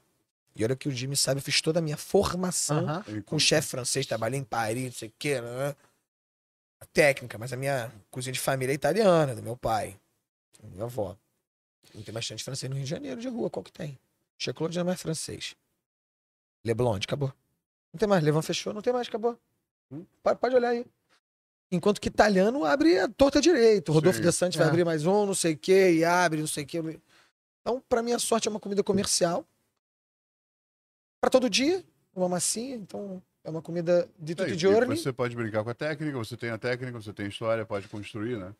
E olha que o Jimmy sabe, eu fiz toda a minha formação com chefe francês, trabalhei em Paris, não sei o quê, né? A técnica, mas a minha cozinha de família é italiana, do meu pai, da minha avó. Não tem bastante francês no Rio de Janeiro, de rua, qual que tem? Checlot já não é mais francês. Leblon, acabou. Não tem mais, Levan fechou, não tem mais, acabou. Hum? Pode, pode olhar aí. Enquanto que italiano abre a torta direito. Rodolfo Sim. De Santos vai É. abrir mais um, não sei o quê, e abre, não sei o quê. Então, pra minha sorte, é uma comida comercial. Pra todo dia, uma massinha. Então, é uma comida de É, tutti e giorni. Você pode brincar com a técnica, você tem a técnica, você tem a história, pode construir, né?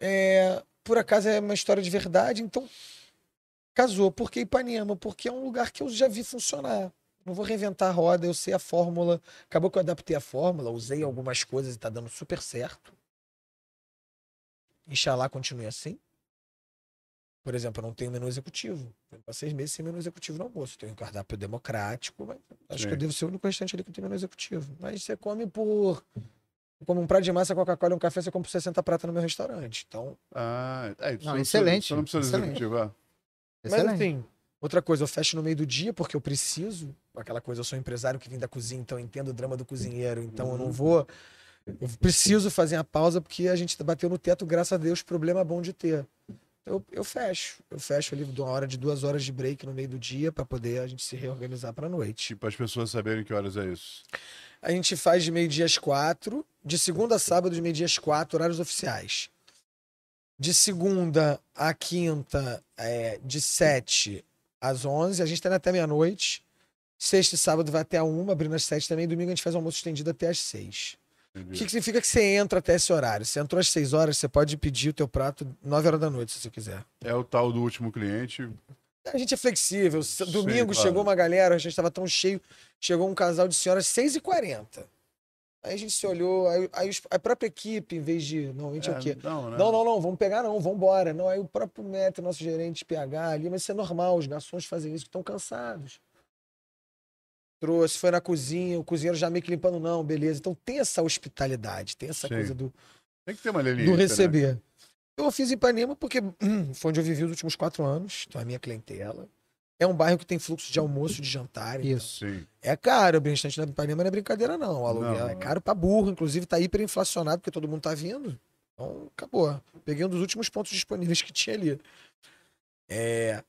É, por acaso é uma história de verdade, então casou. Por que Ipanema? Porque é um lugar que eu já vi funcionar. Não vou reinventar a roda, eu sei a fórmula. Acabou que eu adaptei a fórmula, usei algumas coisas e tá dando super certo. Inxalá continue assim. Por exemplo, eu não tenho menu executivo. Eu Há seis meses sem menu executivo no almoço. Tenho um cardápio democrático, mas acho Sim. que eu devo ser o único restaurante ali que tem menu executivo. Mas você come por. Como um prato de massa, Coca-Cola e um café, você compra por 60 prata no meu restaurante. Então, Ah, é, Não, excelente, você não precisa de excelente. executivo, é. Mas Excelente. assim, outra coisa, eu fecho no meio do dia porque eu preciso. Aquela coisa, eu sou empresário que vem da cozinha, então eu entendo o drama do cozinheiro. Então eu não vou. Eu preciso fazer a pausa porque a gente bateu no teto, graças a Deus, problema bom de ter. Eu, eu fecho. Eu fecho ali de uma hora de duas horas de break no meio do dia para poder a gente se reorganizar para noite. Tipo, as pessoas saberem que horas é isso. A gente faz de meio-dia às quatro, de segunda a sábado, de meio-dia às quatro, horários oficiais. De segunda a quinta, é, de sete às onze, a gente tá indo até meia-noite. Sexta e sábado vai até a uma, abrindo às sete também. Domingo a gente faz almoço estendido até às seis. O Entendi. que, que significa que você entra até esse horário? Você entrou às seis horas, você pode pedir o teu prato nove horas da noite, se você quiser. É o tal do último cliente. A gente é flexível. Domingo claro. chegou uma galera, a gente estava tão cheio, chegou um casal de senhoras 6h40. Aí a gente se olhou, aí, aí os- a própria equipe, em vez de. Normalmente é, o quê? Não, né? Não, não, não, vamos pegar não, vamos embora. Não, aí o próprio Metro, nosso gerente PH ali, mas isso é normal, os garçons fazem isso, que estão cansados. Trouxe, foi na cozinha, o cozinheiro já meio que limpando, não, beleza. Então tem essa hospitalidade, tem essa Sim. coisa do, Tem que ter uma linha. do receber. Eu fiz Ipanema porque hum, <clears throat> foi onde eu vivi os últimos quatro anos, então a minha clientela. É um bairro que tem fluxo de almoço, de jantar. então Isso. Sim. É caro, um instante na Ipanema não é brincadeira, não. O aluguel Não. é caro pra burro, inclusive tá hiperinflacionado porque todo mundo tá vindo. Então, acabou. Peguei um dos últimos pontos disponíveis que tinha ali. É.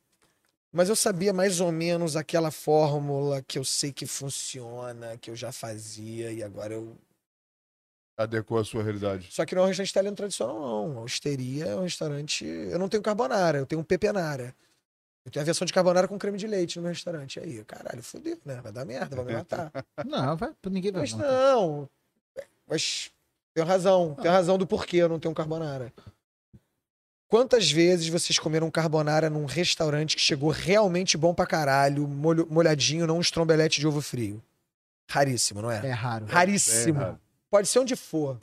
Mas eu sabia mais ou menos aquela fórmula que eu sei que funciona, que eu já fazia, e agora eu Adequou a sua realidade. só que não é um restaurante italiano tradicional, não. A Osteria é um restaurante. Eu não tenho carbonara, eu tenho um pepenara. Eu tenho a versão de carbonara com creme de leite no meu restaurante. Aí, caralho, fodeu, né? Vai dar merda, vai me matar. <laughs> Não, vai, ninguém vai. Mas não. não. Mas tem razão. Tem razão do porquê eu não tenho um carbonara. Quantas vezes vocês comeram carbonara num restaurante que chegou realmente bom pra caralho, molho- molhadinho, não um estrombelete de ovo frio? Raríssimo, não é? É raro. Raríssimo. Bem errado. Pode ser onde for.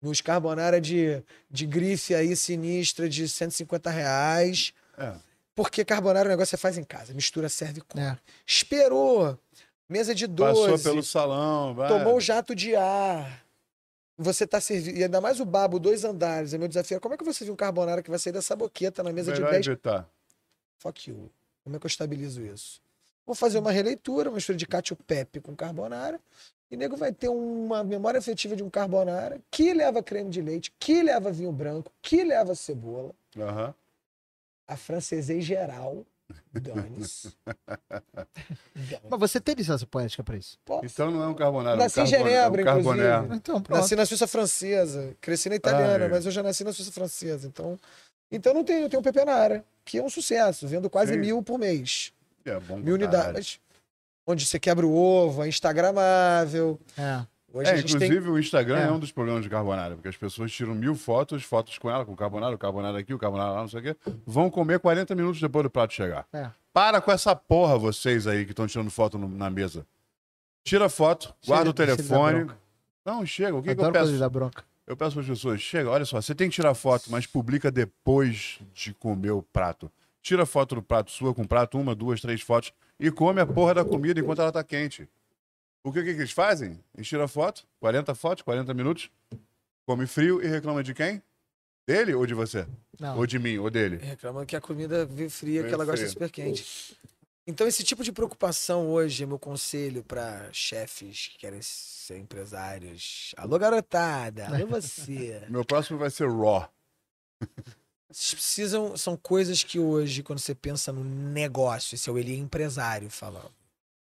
Nos carbonara de, de grife aí sinistra de 150 reais. É. Porque carbonara é um negócio que você faz em casa. Mistura, serve com. É. Esperou. Mesa de 12. Passou pelo salão. vai. Tomou o jato de ar. Você tá servindo. E ainda mais o babo, dois andares. É meu desafio. Como é que você viu um carbonara que vai sair dessa boqueta na mesa Melhor de 10? evitar. Fuck you. Como é que eu estabilizo isso? Vou fazer uma releitura, uma mistura de cacio pepe com carbonara E nego vai ter uma memória afetiva de um carbonara que leva creme de leite, que leva vinho branco, que leva cebola. Aham. A francesei geral. Dane-se. <laughs> Dane-se. Mas você tem licença poética pra isso? Posso. Então não é um carbonara, Nasci é um em Genebra, é um inclusive. Então. Nasci na Suíça francesa, cresci na italiana, Ai. mas eu já nasci na Suíça francesa. Então, então não tenho, eu tenho o Pepe na área, que é um sucesso, vendo quase Sim. mil por mês. É bom Mil unidades. Onde você quebra o ovo, é instagramável. É. Hoje É, inclusive tem. o Instagram é. É. um dos problemas de carbonara, porque as pessoas tiram mil fotos, fotos com ela, com o carbonara, o carbonara aqui, o carbonara lá, não sei o quê, vão comer 40 minutos depois do prato chegar. É. Para com essa porra, vocês aí que estão tirando foto no- na mesa. Tira foto, guarda o Chega- chega da telefone. Não, chega. O que, que eu Adoro peço? dá bronca. Eu peço para as pessoas, chega, olha só, você tem que tirar foto, mas publica depois de comer o prato. Tira foto do prato sua com o prato, uma, duas, três fotos, e come a porra da comida enquanto ela tá quente. O que, que, que eles fazem? Eles tiram foto, 40 fotos, 40 minutos, come frio e reclama de quem? Dele ou de você? Não. Ou de mim, ou dele? Reclamando que a comida veio fria, que Veio ela gosta fria. super quente. Então, esse tipo de preocupação hoje é meu conselho para chefes que querem ser empresários. Alô, garotada! Alô, você! <laughs> Meu próximo vai ser Raw. Vocês precisam. São coisas que hoje, quando você pensa no negócio, esse é o ele empresário falando.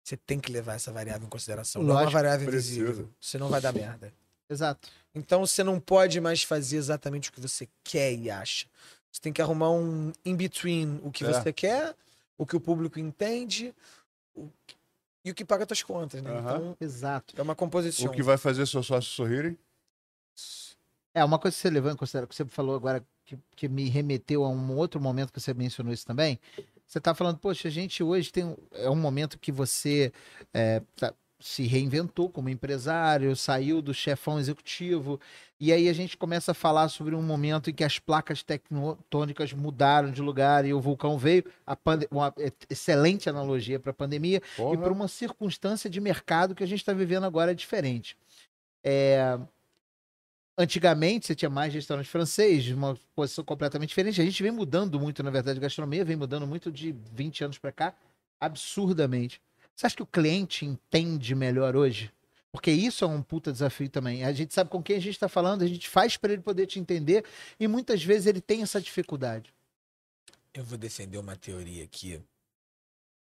Você tem que levar essa variável em consideração. Não é uma Lógico, variável precisa. invisível. Senão vai dar merda. Exato. Então você não pode mais fazer exatamente o que você quer e acha. Você tem que arrumar um in-between o que É. você quer, o que o público entende o- e o que paga suas contas, né? Aham. Então Exato. é uma composição. O que vai fazer seus sócios sorrirem? É, uma coisa que você levou em consideração, que você falou agora, que, que me remeteu a um outro momento que você mencionou isso também. Você tá falando, poxa, a gente hoje tem um- é um momento que você é, tá- se reinventou como empresário, saiu do chefão executivo, e aí a gente começa a falar sobre um momento em que as placas tectônicas mudaram de lugar e o vulcão veio, uma excelente analogia para a pandemia, e Porra. por uma circunstância de mercado que a gente está vivendo agora é diferente. É, Antigamente você tinha mais restaurante francês, uma posição completamente diferente. A gente vem mudando muito, na verdade, a gastronomia vem mudando muito de 20 anos para cá, absurdamente. Você acha que o cliente entende melhor hoje? Porque isso é um puta desafio também. A gente sabe com quem a gente está falando, a gente faz para ele poder te entender e muitas vezes ele tem essa dificuldade. Eu vou defender uma teoria aqui,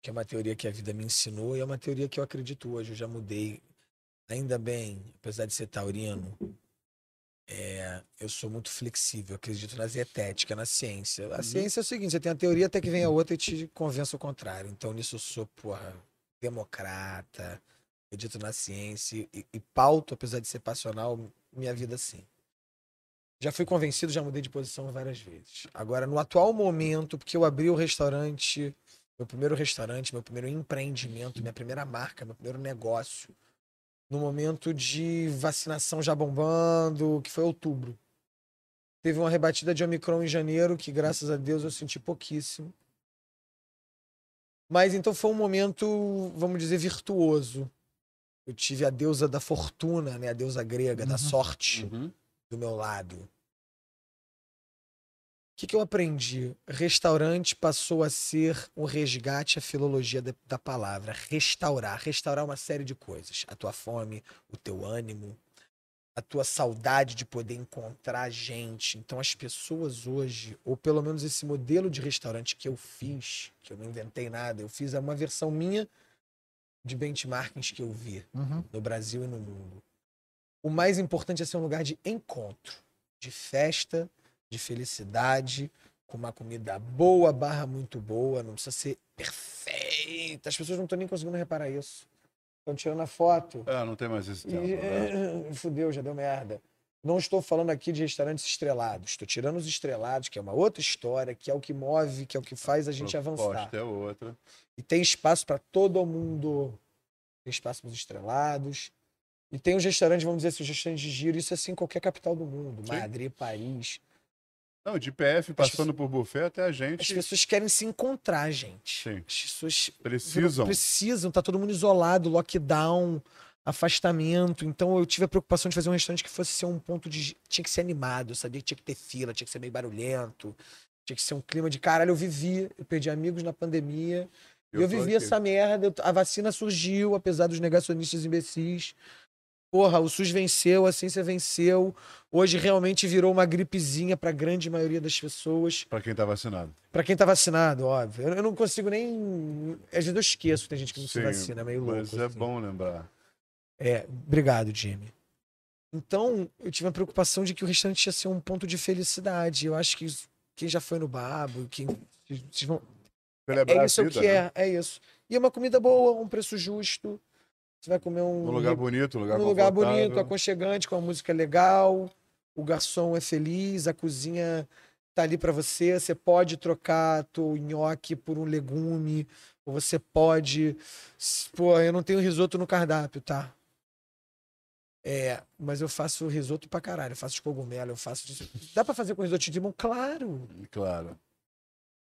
que é uma teoria que a vida me ensinou e é uma teoria que eu acredito hoje. Eu já mudei. Ainda bem, apesar de ser taurino, é, eu sou muito flexível, acredito na dietética, na ciência. A Uhum. ciência é o seguinte: você tem a teoria até que vem a outra e te convence o contrário. Então, nisso eu sou, porra, democrata, acredito na ciência e, e pauto, apesar de ser passional, minha vida assim. Já fui convencido, já mudei de posição várias vezes. Agora, no atual momento, porque eu abri o restaurante, meu primeiro restaurante, meu primeiro empreendimento, minha primeira marca, meu primeiro negócio, no momento de vacinação já bombando, que foi outubro. Teve uma rebatida de Omicron em janeiro, que graças a Deus eu senti pouquíssimo. Mas então foi um momento, vamos dizer, virtuoso. Eu tive a deusa da fortuna, né? A deusa grega, da Uhum. sorte Uhum. do meu lado. O que, que eu aprendi? Restaurante passou a ser um resgate à filologia da, da palavra. Restaurar. Restaurar uma série de coisas. A tua fome, o teu ânimo, a tua saudade de poder encontrar gente. Então, as pessoas hoje, ou pelo menos esse modelo de restaurante que eu fiz, que eu não inventei nada, eu fiz uma versão minha de benchmarkings que eu vi Uhum. no Brasil e no mundo. O mais importante é ser um lugar de encontro, de festa, de felicidade, com uma comida boa, barra muito boa, não precisa ser perfeita. As pessoas não estão nem conseguindo reparar isso. Estão tirando a foto. É, não tem mais esse tempo. E, né? fudeu, já deu merda. Não estou falando aqui de restaurantes estrelados. Estou tirando os estrelados, que é uma outra história, que é o que move, que é o que faz a gente avançar. É outra. E tem espaço para todo mundo. Tem espaço para os estrelados. E tem os restaurantes, vamos dizer assim, os restaurantes de giro. Isso é assim em qualquer capital do mundo. Madrid, Paris. Não, de PF, passando por buffet até a As gente. pessoas querem se encontrar, gente. Sim. As pessoas Precisam. precisam. Tá todo mundo isolado, lockdown, afastamento. Então eu tive a preocupação de fazer um restaurante que fosse ser um ponto de. Tinha que ser animado. Eu sabia que tinha que ter fila, tinha que ser meio barulhento. Tinha que ser um clima de caralho. Eu vivi, eu perdi amigos na pandemia. Eu tô vivi aqui. essa merda. eu- A vacina surgiu, apesar dos negacionistas imbecis. Porra, o SUS venceu, a ciência venceu. Hoje realmente virou uma gripezinha pra grande maioria das pessoas. Pra quem tá vacinado. Pra quem tá vacinado, óbvio. Eu não consigo nem. Às vezes eu esqueço, tem gente que não se Sim, vacina, é meio louco. Mas é assim. bom lembrar. É, obrigado, Jimmy. Então, eu tive a preocupação de que o restaurante ia ser um ponto de felicidade. Eu acho que quem já foi no Babo, quem. vocês vão- Celebrar É a isso vida, que né? é, é isso. E é uma comida boa, um preço justo. Você vai comer um. Num lugar bonito, lugar num lugar bonito, aconchegante, com uma música legal. O garçom é feliz, a cozinha tá ali pra você. Você pode trocar teu nhoque por um legume. Ou você pode. Pô, eu não tenho risoto no cardápio, tá? É, mas eu faço risoto pra caralho. Eu faço de cogumelo, eu faço de... Dá pra fazer com risoto de limão? Claro! Claro.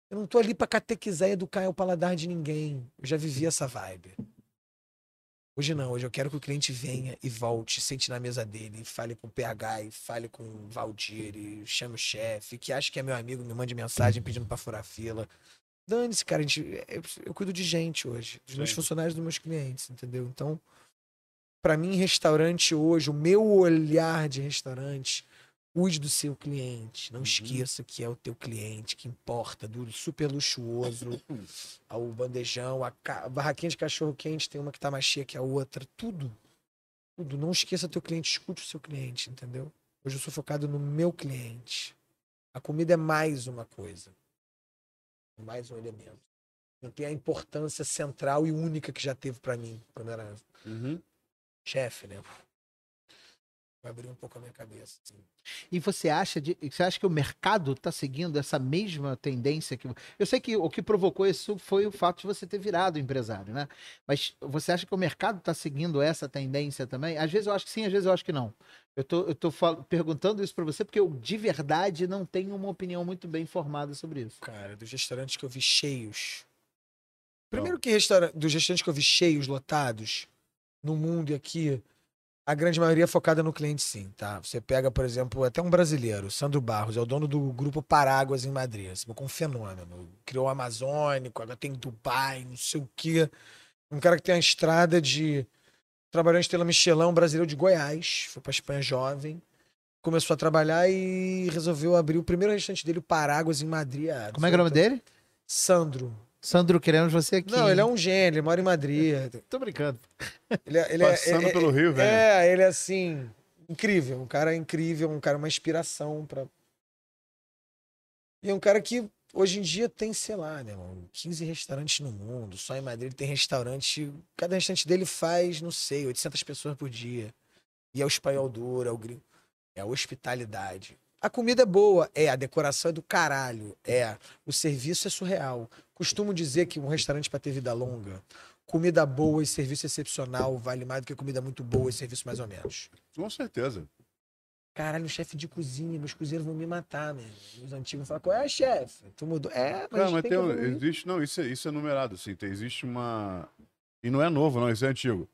Eu não tô ali pra catequizar e educar o paladar de ninguém. Eu já vivi essa vibe. Hoje não, hoje eu quero que o cliente venha e volte, sente na mesa dele, fale com o PH, e fale com o Valdir, e chame o chefe, que acha que é meu amigo, me mande mensagem pedindo pra furar fila. Dane-se, cara, a gente, eu, eu cuido de gente hoje, dos meus funcionários, dos meus clientes, entendeu? Então, pra mim, restaurante hoje, o meu olhar de restaurante, cuide do seu cliente. Não esqueça que é o teu cliente que importa, do super luxuoso <laughs> ao bandejão, a, ca- barraquinha de cachorro quente tem uma que tá mais cheia que a outra, tudo. Tudo. Não esqueça teu cliente, escute o seu cliente, entendeu? Hoje eu sou focado no meu cliente. A comida é mais uma coisa. Mais um elemento. Não tem a importância central e única que já teve pra mim quando era Uhum. chefe, né? Vai abrir um pouco a minha cabeça. assim. E você acha, de, você acha que o mercado está seguindo essa mesma tendência que. Eu sei que o que provocou isso foi o fato de você ter virado empresário, né? Mas você acha que o mercado está seguindo essa tendência também? Às vezes eu acho que sim, às vezes eu acho que não. Eu tô, eu tô fal- perguntando isso para você porque eu de verdade não tenho uma opinião muito bem formada sobre isso. Cara, dos restaurantes que eu vi cheios. Primeiro que restaura... dos restaurantes que eu vi cheios, lotados, no mundo e aqui, a grande maioria é focada no cliente sim, tá? Você pega, por exemplo, até um brasileiro, Sandro Barros, é o dono do grupo Paráguas em Madrid, assim, com um fenômeno. Criou o Amazônico, agora tem Dubai, não sei o quê. Um cara que tem a estrada de... Trabalhou em Estrela Michelin, um brasileiro de Goiás, foi pra Espanha jovem. Começou a trabalhar e resolveu abrir o primeiro restaurante dele, o Paráguas, em Madrid. Como é que é o nome 18 dele? Sandro. Sandro, queremos você aqui. Não, ele é um gênio, ele mora em Madrid. <laughs> Tô brincando. Ele é, ele é- Passando é- pelo Rio, velho. É, ele é assim, incrível. Um cara incrível, um cara, uma inspiração pra. E é um cara que hoje em dia tem, sei lá, né, mano, 15 restaurantes no mundo. Só em Madrid tem restaurante. Cada restaurante dele faz, não sei, 800 pessoas por dia. E é o espanhol duro, é o gringo. É a hospitalidade. A comida é boa, é. A decoração é do caralho, é. O serviço é surreal. Costumo dizer que um restaurante para ter vida longa, comida boa e serviço excepcional vale mais do que comida muito boa e serviço mais ou menos. Com certeza. Caralho, chefe de cozinha, meus cozinheiros vão me matar, mesmo. Os antigos falam, qual é, chefe? Tu mudou? É, mas, Não, mas tem tem um- existe, não, isso é, isso é numerado, assim, tem, existe uma, e não é novo, não, isso é antigo.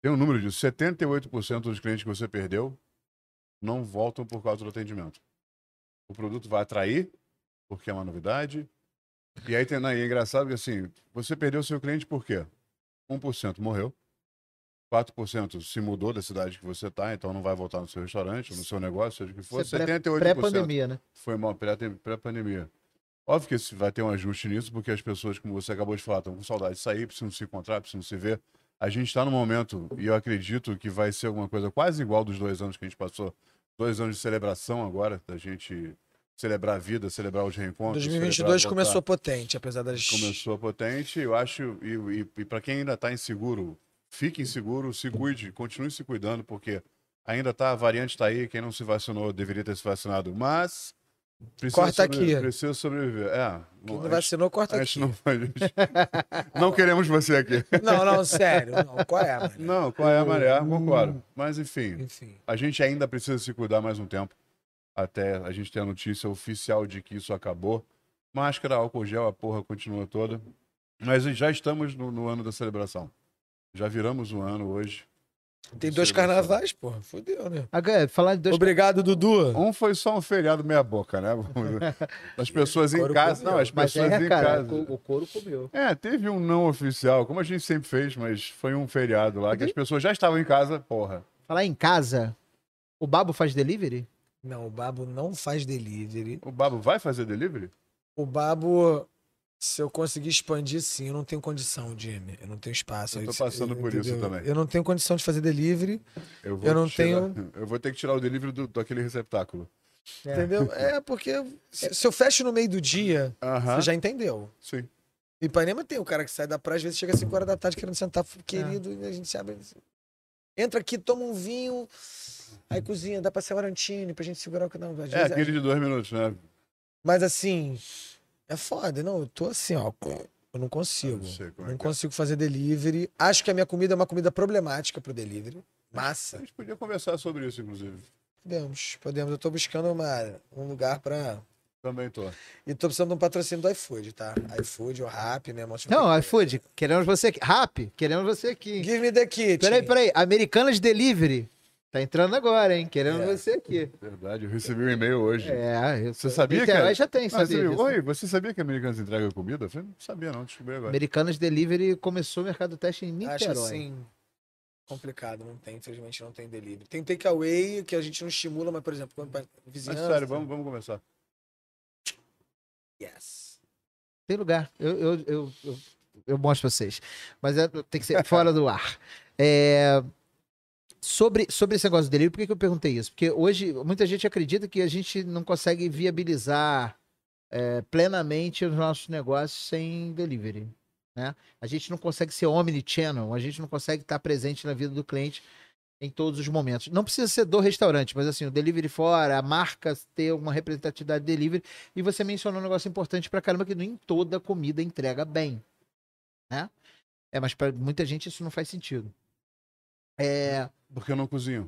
Tem um número de 78% dos clientes que você perdeu não voltam por causa do atendimento. O produto vai atrair, porque é uma novidade, e aí tem, e é engraçado que, assim, você perdeu seu cliente por quê? 1% morreu, 4% se mudou da cidade que você está, então não vai voltar no seu restaurante, no seu negócio, seja o que for, Isso é pré- 78% Pré-pandemia, né? foi mal pré- pré-pandemia. Óbvio que vai ter um ajuste nisso, porque as pessoas, como você acabou de falar, estão com saudade de sair, precisam se encontrar, precisam se ver. A gente está no momento, e eu acredito que vai ser alguma coisa quase igual dos dois anos que a gente passou. Dois anos de celebração agora, da gente celebrar a vida, celebrar os reencontros. 2022 celebrar voltar. começou potente, apesar das... Começou potente, eu acho, e, e, e para quem ainda está inseguro, fique inseguro, se cuide, continue se cuidando, porque ainda tá, a variante está aí, quem não se vacinou deveria ter se vacinado, mas precisa, Corta aqui. precisa sobreviver. É, Quem não, vacinou, corta aqui. não, <laughs> não queremos você aqui. Não, não, sério. Não, qual é, mano? Não, qual é a maré? Concordo. Mas enfim, Enfim. a gente ainda precisa se cuidar mais um tempo, até a gente ter a notícia oficial de que isso acabou. Máscara, álcool gel, a porra continua toda. Mas já estamos no, no ano da celebração. Já viramos o ano hoje. Tem dois carnavais, porra. Fudeu, né? Agora, falar de dois. Obrigado, Dudu. Um foi só um feriado meia boca, né? <laughs> As pessoas em casa. comeu. Não, as Mas pessoas é, em cara, casa. o, o couro comeu. É, teve um não oficial, como a gente sempre fez, mas foi um feriado lá que as pessoas já estavam em casa, porra. Falar em casa, o Babo faz delivery? Não, o Babo não faz delivery. O Babo vai fazer delivery? O Babo, se eu conseguir expandir, sim, eu não tenho condição, Jimmy. Eu não tenho espaço. Eu tô Isso- passando por isso entendeu? também. Eu não tenho condição de fazer delivery, Eu, Eu não tirar- <laughs> Eu vou ter que tirar o delivery do, daquele receptáculo. É. entendeu? <laughs> É, porque se, se eu fecho no meio do dia, Aham. você já entendeu. Sim. Em Ipanema tem o cara que sai da praia, às vezes chega às 5 horas da tarde querendo sentar, É. querido, e a gente se abre. Entra aqui, toma um vinho, aí cozinha, dá pra ser Arantini, pra gente segurar o que não. às É vezes- aquele de dois minutos, né? Mas assim, é foda, não, eu tô assim, ó, eu não consigo. Não sei como é Não é. consigo fazer delivery. Acho que a minha comida é uma comida problemática pro delivery. A Massa. gente podia conversar sobre isso, inclusive. Podemos, podemos. Eu tô buscando uma, um lugar pra. Também tô. E tô precisando de um patrocínio do iFood, tá? iFood ou Rap, né? Não, iFood, queremos você aqui. Rap, queremos você aqui. Give me the kit. Peraí, peraí. Americanas Delivery. Tá entrando agora, hein? Queremos É. você aqui. Verdade, eu recebi um e-mail hoje. É, eu Você sabia, Niterói cara? já tem, Ah, sabia? você viu? disso. Oi, você sabia que a Americanas entrega comida? Eu falei, não sabia não, descobri agora. Americanas Delivery começou o mercado teste em Acho Niterói. assim. Complicado, não tem, infelizmente não tem delivery. Tem takeaway que a gente não estimula, mas, por exemplo, quando pra Mas vizinhança. sério, vamos, vamos conversar. Yes. Tem lugar. Eu, eu, eu, eu, eu mostro pra vocês. Mas é- tem que ser fora do ar. É, sobre, sobre esse negócio do delivery, por que, que eu perguntei isso? Porque hoje muita gente acredita que a gente não consegue viabilizar é, plenamente os nossos negócios sem delivery. Né? A gente não consegue ser omnichannel, a gente não consegue estar presente na vida do cliente em todos os momentos. Não precisa ser do restaurante, mas assim, o delivery fora, a marca ter uma representatividade de delivery. E você mencionou um negócio importante pra caramba, que nem toda comida entrega bem. Né? É, mas pra muita gente isso não faz sentido. É. Porque eu não cozinho.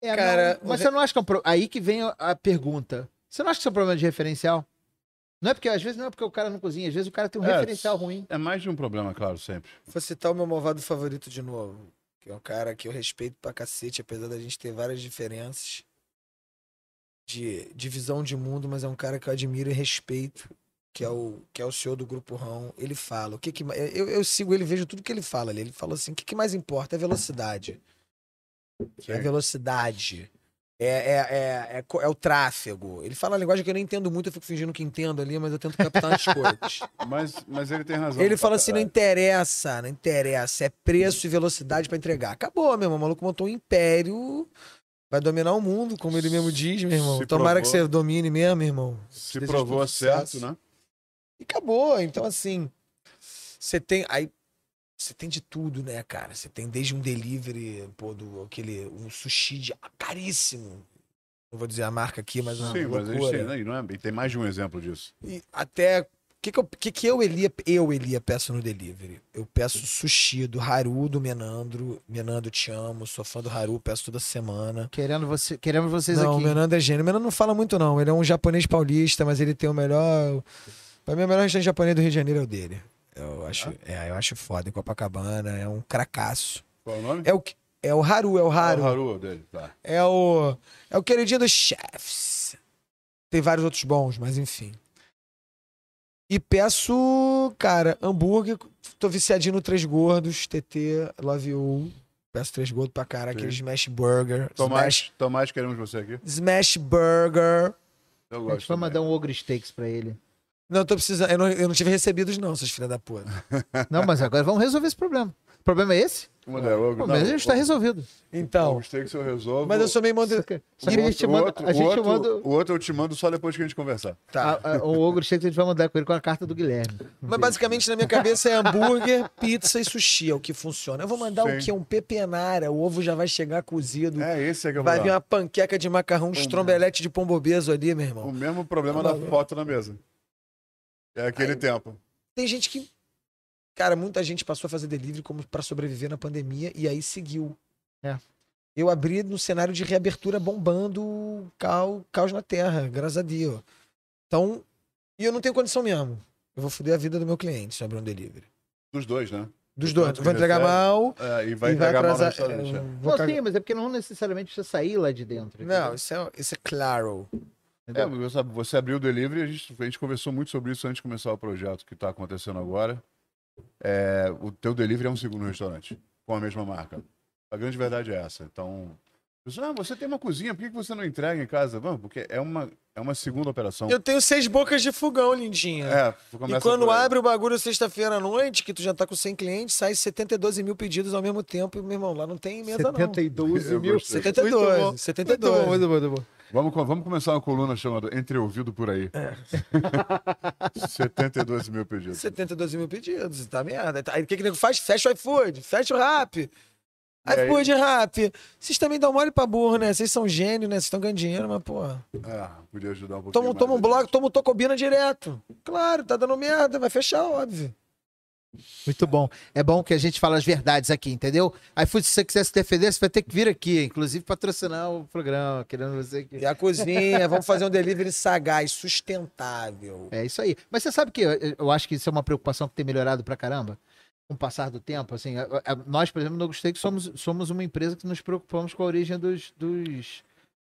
é, Cara, não, mas você não acha que é um pro... Aí que vem a- a pergunta. Você não acha que isso é um problema de referencial? Não é porque, às vezes, não é porque o cara não cozinha, às vezes o cara tem um É, referencial ruim. É mais de um problema, claro, sempre. Vou citar o meu malvado favorito de novo. Que é um cara que eu respeito pra cacete, apesar da gente ter várias diferenças de, de visão de mundo, mas é um cara que eu admiro e respeito, que é o, que é o senhor do Grupo Rão. Ele fala, o que que, eu, eu sigo ele, vejo tudo que ele fala ali. Ele fala assim, o que, que mais importa é velocidade. É a Sim. velocidade. É, é, é, é, é o tráfego. Ele fala uma linguagem que eu nem entendo muito, eu fico fingindo que entendo ali, mas eu tento captar as coisas. <laughs> Mas, mas ele tem razão. Ele pra fala assim: não interessa, não interessa, é preço e velocidade pra entregar. Acabou, meu irmão. O maluco montou um império, vai dominar o mundo, como ele mesmo diz, meu irmão. Se Tomara que provou. você domine mesmo, irmão. Se Desejo provou certo, né? E acabou. Então, assim, você tem. Aí. Você tem de tudo, né, cara? Você tem desde um delivery, pô, do aquele. Um sushi de, caríssimo. Não vou dizer a marca aqui, mas uma Sim, mas a gente loucura. tem, né? E não é- e tem mais de um exemplo disso. E até. O que, que, eu, que, que eu, Elia, eu, Elia, peço no delivery? Eu peço sushi do Haru, do Menandro. Menandro, te amo. Sou fã do Haru, peço toda semana. Querendo você, queremos vocês não, aqui. o Menandro é gênio. O Menandro não fala muito, não. Ele é um japonês paulista, mas ele tem o melhor. Pra mim, o melhor restaurante japonês do Rio de Janeiro é o dele. Eu acho, é, eu acho foda. Em Copacabana, é um cracaço. Qual é o nome? É o, é o Haru, é o Ah, Haru. o Haru dele, tá. É o. É o queridinho dos chefs. Tem vários outros bons, mas enfim. E peço, cara, hambúrguer. Tô viciadinho no Três Gordos, TT, Love You. Peço Três Gordos pra cara, Sim. aquele Smash Burger. Smash, Tomás, Tomás, queremos você aqui. Smash Burger. Eu A gosto. gente vai também. mandar um ogre steaks pra ele. Não, tô precisando. Eu não, eu não tive recebidos, não, seus filha da puta. <laughs> Não, mas agora vamos resolver esse problema. O problema é esse? Como é? O- Pô, não, mas a gente tá o- resolvido. Então. O steak eu resolvo. Mas eu sou meio manda. Só que, só O que a outro- gente o manda. outro- A gente o outro- manda O outro eu te mando só depois que a gente conversar. Tá. a- a- o ogre steaks a gente vai mandar com ele com a carta do Guilherme. Mas basicamente na minha cabeça é hambúrguer, <laughs> pizza e sushi, é o que funciona. Eu vou mandar o Sim. quê? Um pepenara, o ovo já vai chegar cozido. É, esse é que eu vou Vai dar. vir uma panqueca de macarrão, um estrombelete de pombobeso ali, meu O irmão. mesmo problema Tá da maluco. foto na mesa. É aquele Aí- tempo. Tem gente que. Cara, muita gente passou a fazer delivery como para sobreviver na pandemia e aí seguiu. É. Eu abri no cenário de reabertura bombando cal, caos na terra, graças a Deus. Então, e eu não tenho condição mesmo. Eu vou foder a vida do meu cliente se eu abrir um delivery. Dos dois, né? Dos dois. Vou entregar Recebe. mal É, e vai e vai entregar mal no atrasar. restaurante. é, é. Não, sim, mas é porque não necessariamente precisa sair lá de dentro. Não, entendeu? isso é, isso é claro. É, você, abriu o delivery, a gente, a gente conversou muito sobre isso antes de começar o projeto que está acontecendo agora. É, o teu delivery é um segundo restaurante, com a mesma marca. A grande verdade é essa. Então, você, ah, você tem uma cozinha, por que você não entrega em casa? Vamos, porque é uma, é uma segunda operação. Eu tenho seis bocas de fogão, lindinha. É, E quando abre o bagulho sexta-feira à noite, que tu já tá com 100 clientes, sai 72 mil pedidos ao mesmo tempo. E, meu irmão, lá não tem mesa, não. 72 Eu mil. gostei. 72, Muito bom. 72. Muito bom, muito bom, muito bom. Vamos, vamos começar uma coluna chamada Entre Ouvido por aí. <laughs> 72 mil pedidos. 72 mil pedidos, tá merda. Aí o que que o nego faz? Fecha o iFood, fecha o Rap. IFood, Rap. Vocês também dão mole pra burro, né? Vocês são gênios, né? Vocês estão ganhando dinheiro, mas, pô. É, podia ajudar um pouquinho Toma, toma um bloco, toma um tocobina direto. Claro, tá dando merda, vai fechar, óbvio. Muito bom. É bom que a gente fala as verdades aqui, entendeu? Aí, se você quiser se defender, você vai ter que vir aqui, inclusive patrocinar o programa, querendo você aqui. E a cozinha, vamos fazer um delivery sagaz, sustentável. É isso aí. Mas você sabe que eu, acho que isso é uma preocupação que tem melhorado pra caramba? Com o passar do tempo, assim, a- a- nós, por exemplo, no Gostei que somos, somos uma empresa que nos preocupamos com a origem dos, dos,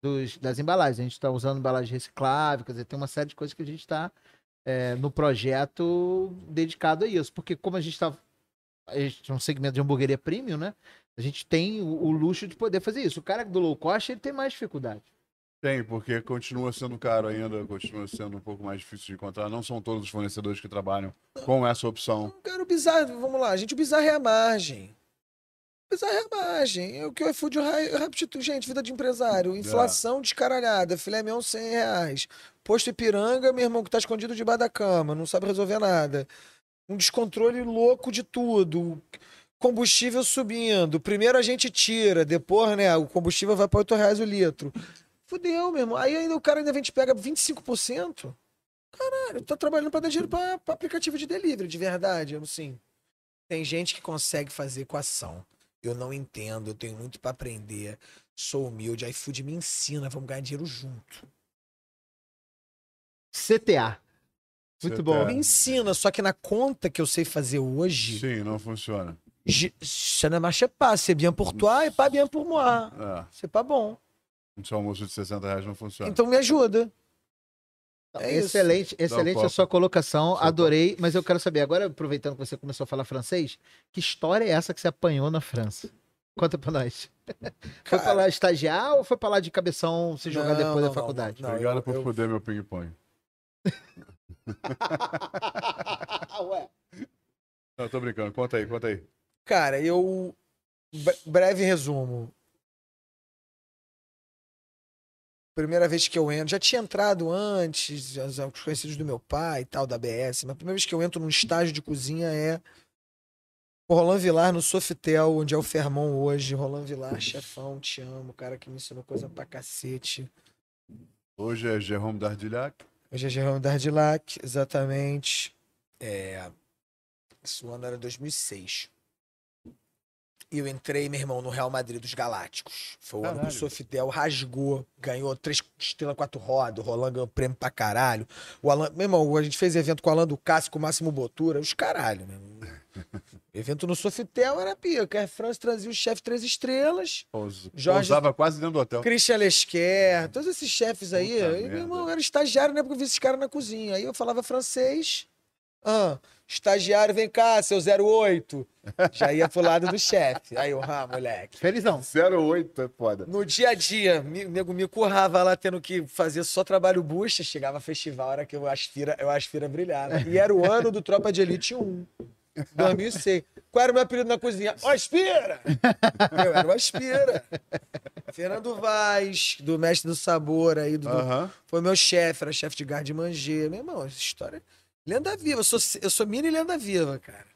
dos- das embalagens. A gente está usando embalagem reciclável, quer dizer, tem uma série de coisas que a gente está no projeto dedicado a isso. Porque como a gente está a gente é um segmento de hamburgueria premium, né? A gente tem o, o luxo de poder fazer isso. O cara do low cost, ele tem mais dificuldade. Tem, porque continua sendo caro ainda, continua sendo um pouco mais difícil de encontrar. Não são todos os fornecedores que trabalham com essa opção. Cara, o bizarro, vamos lá, gente, o bizarro é a margem. Bizarro é a. É o que o iFood rapidito, gente, vida de empresário. Inflação descaralhada, filé mignon 100 reais. Posto Ipiranga, meu irmão, que tá escondido debaixo da cama, não sabe resolver nada. Um descontrole louco de tudo. Combustível subindo. Primeiro a gente tira, depois, né, o combustível vai para 8 reais o litro. Fudeu, meu irmão. Aí ainda o cara ainda vem te pega 25%. Caralho, tá trabalhando pra dar dinheiro pra, pra aplicativo de delivery, de verdade, assim. Tem gente que consegue fazer equação. Eu não entendo, eu tenho muito pra aprender. Sou humilde, iFood me ensina, vamos ganhar dinheiro junto. CTA. Muito CTA. bom. Me ensina, só que na conta que eu sei fazer hoje, Sim, não funciona. je- ça ne marche pas, c'est bien pour toi et pas bien pour moi. É, C'est pas bom. um seu almoço de 60 reais não funciona. Então me ajuda. É isso. excelente, excelente a sua colocação, Só adorei, mas eu quero saber, agora aproveitando que você começou a falar francês, que história é essa que você apanhou na França? Conta pra nós. <laughs> Foi pra Cara, lá estagiar ou foi pra lá de cabeção se jogar Não, depois não, da não, faculdade? não. Obrigado eu- por eu- foder meu ping-pong. <laughs> Ué. Não, tô brincando. Conta aí, conta aí. Cara, eu. bre- Breve resumo. Primeira vez que eu entro, já tinha entrado antes, os conhecidos do meu pai e tal, da BS, mas a primeira vez que eu entro num estágio de cozinha é o Roland Vilar no Sofitel, onde é o Fermon hoje. Roland Vilar, chefão, te amo, cara que me ensinou coisa pra cacete. Hoje é Jerome Dardillac. Hoje é Jerome Dardilac, exatamente. É... Isso ano era 2006. E eu entrei, meu irmão, no Real Madrid dos Galácticos. Foi o ano que o Caralho. Sofitel rasgou, ganhou três estrelas, quatro rodas. O Roland ganhou prêmio pra caralho. O Alan, meu irmão, a gente fez evento com o Alan do Cássio, com o Máximo Botura, os caralho, meu irmão. <laughs> evento no Sofitel era pica. A France trazia o chefe três estrelas. Pous- Jorge- Pousava quase dentro do hotel. Christian Lesquer, todos esses chefes aí. Merda. meu irmão, era estagiário, né? Porque eu vi esses caras na cozinha. Aí eu falava francês. Ah, estagiário, vem cá, seu 08. Já ia pro lado do chefe. Aí eu, ah, moleque. Felizão. 08 é foda. No dia a dia, me- o nego me currava lá tendo que fazer só trabalho bucha. Chegava festival, a hora que eu aspira, eu aspira brilhava. E era o ano do Tropa de Elite 1. 2006. Qual era o meu apelido na cozinha? <laughs> Ó, Aspira! Eu era o Aspira. Fernando Vaz, do Mestre do Sabor aí, do, foi meu chefe, era chefe de garde manger. Meu irmão, essa história. Lenda viva, eu sou, eu sou mini lenda viva, cara.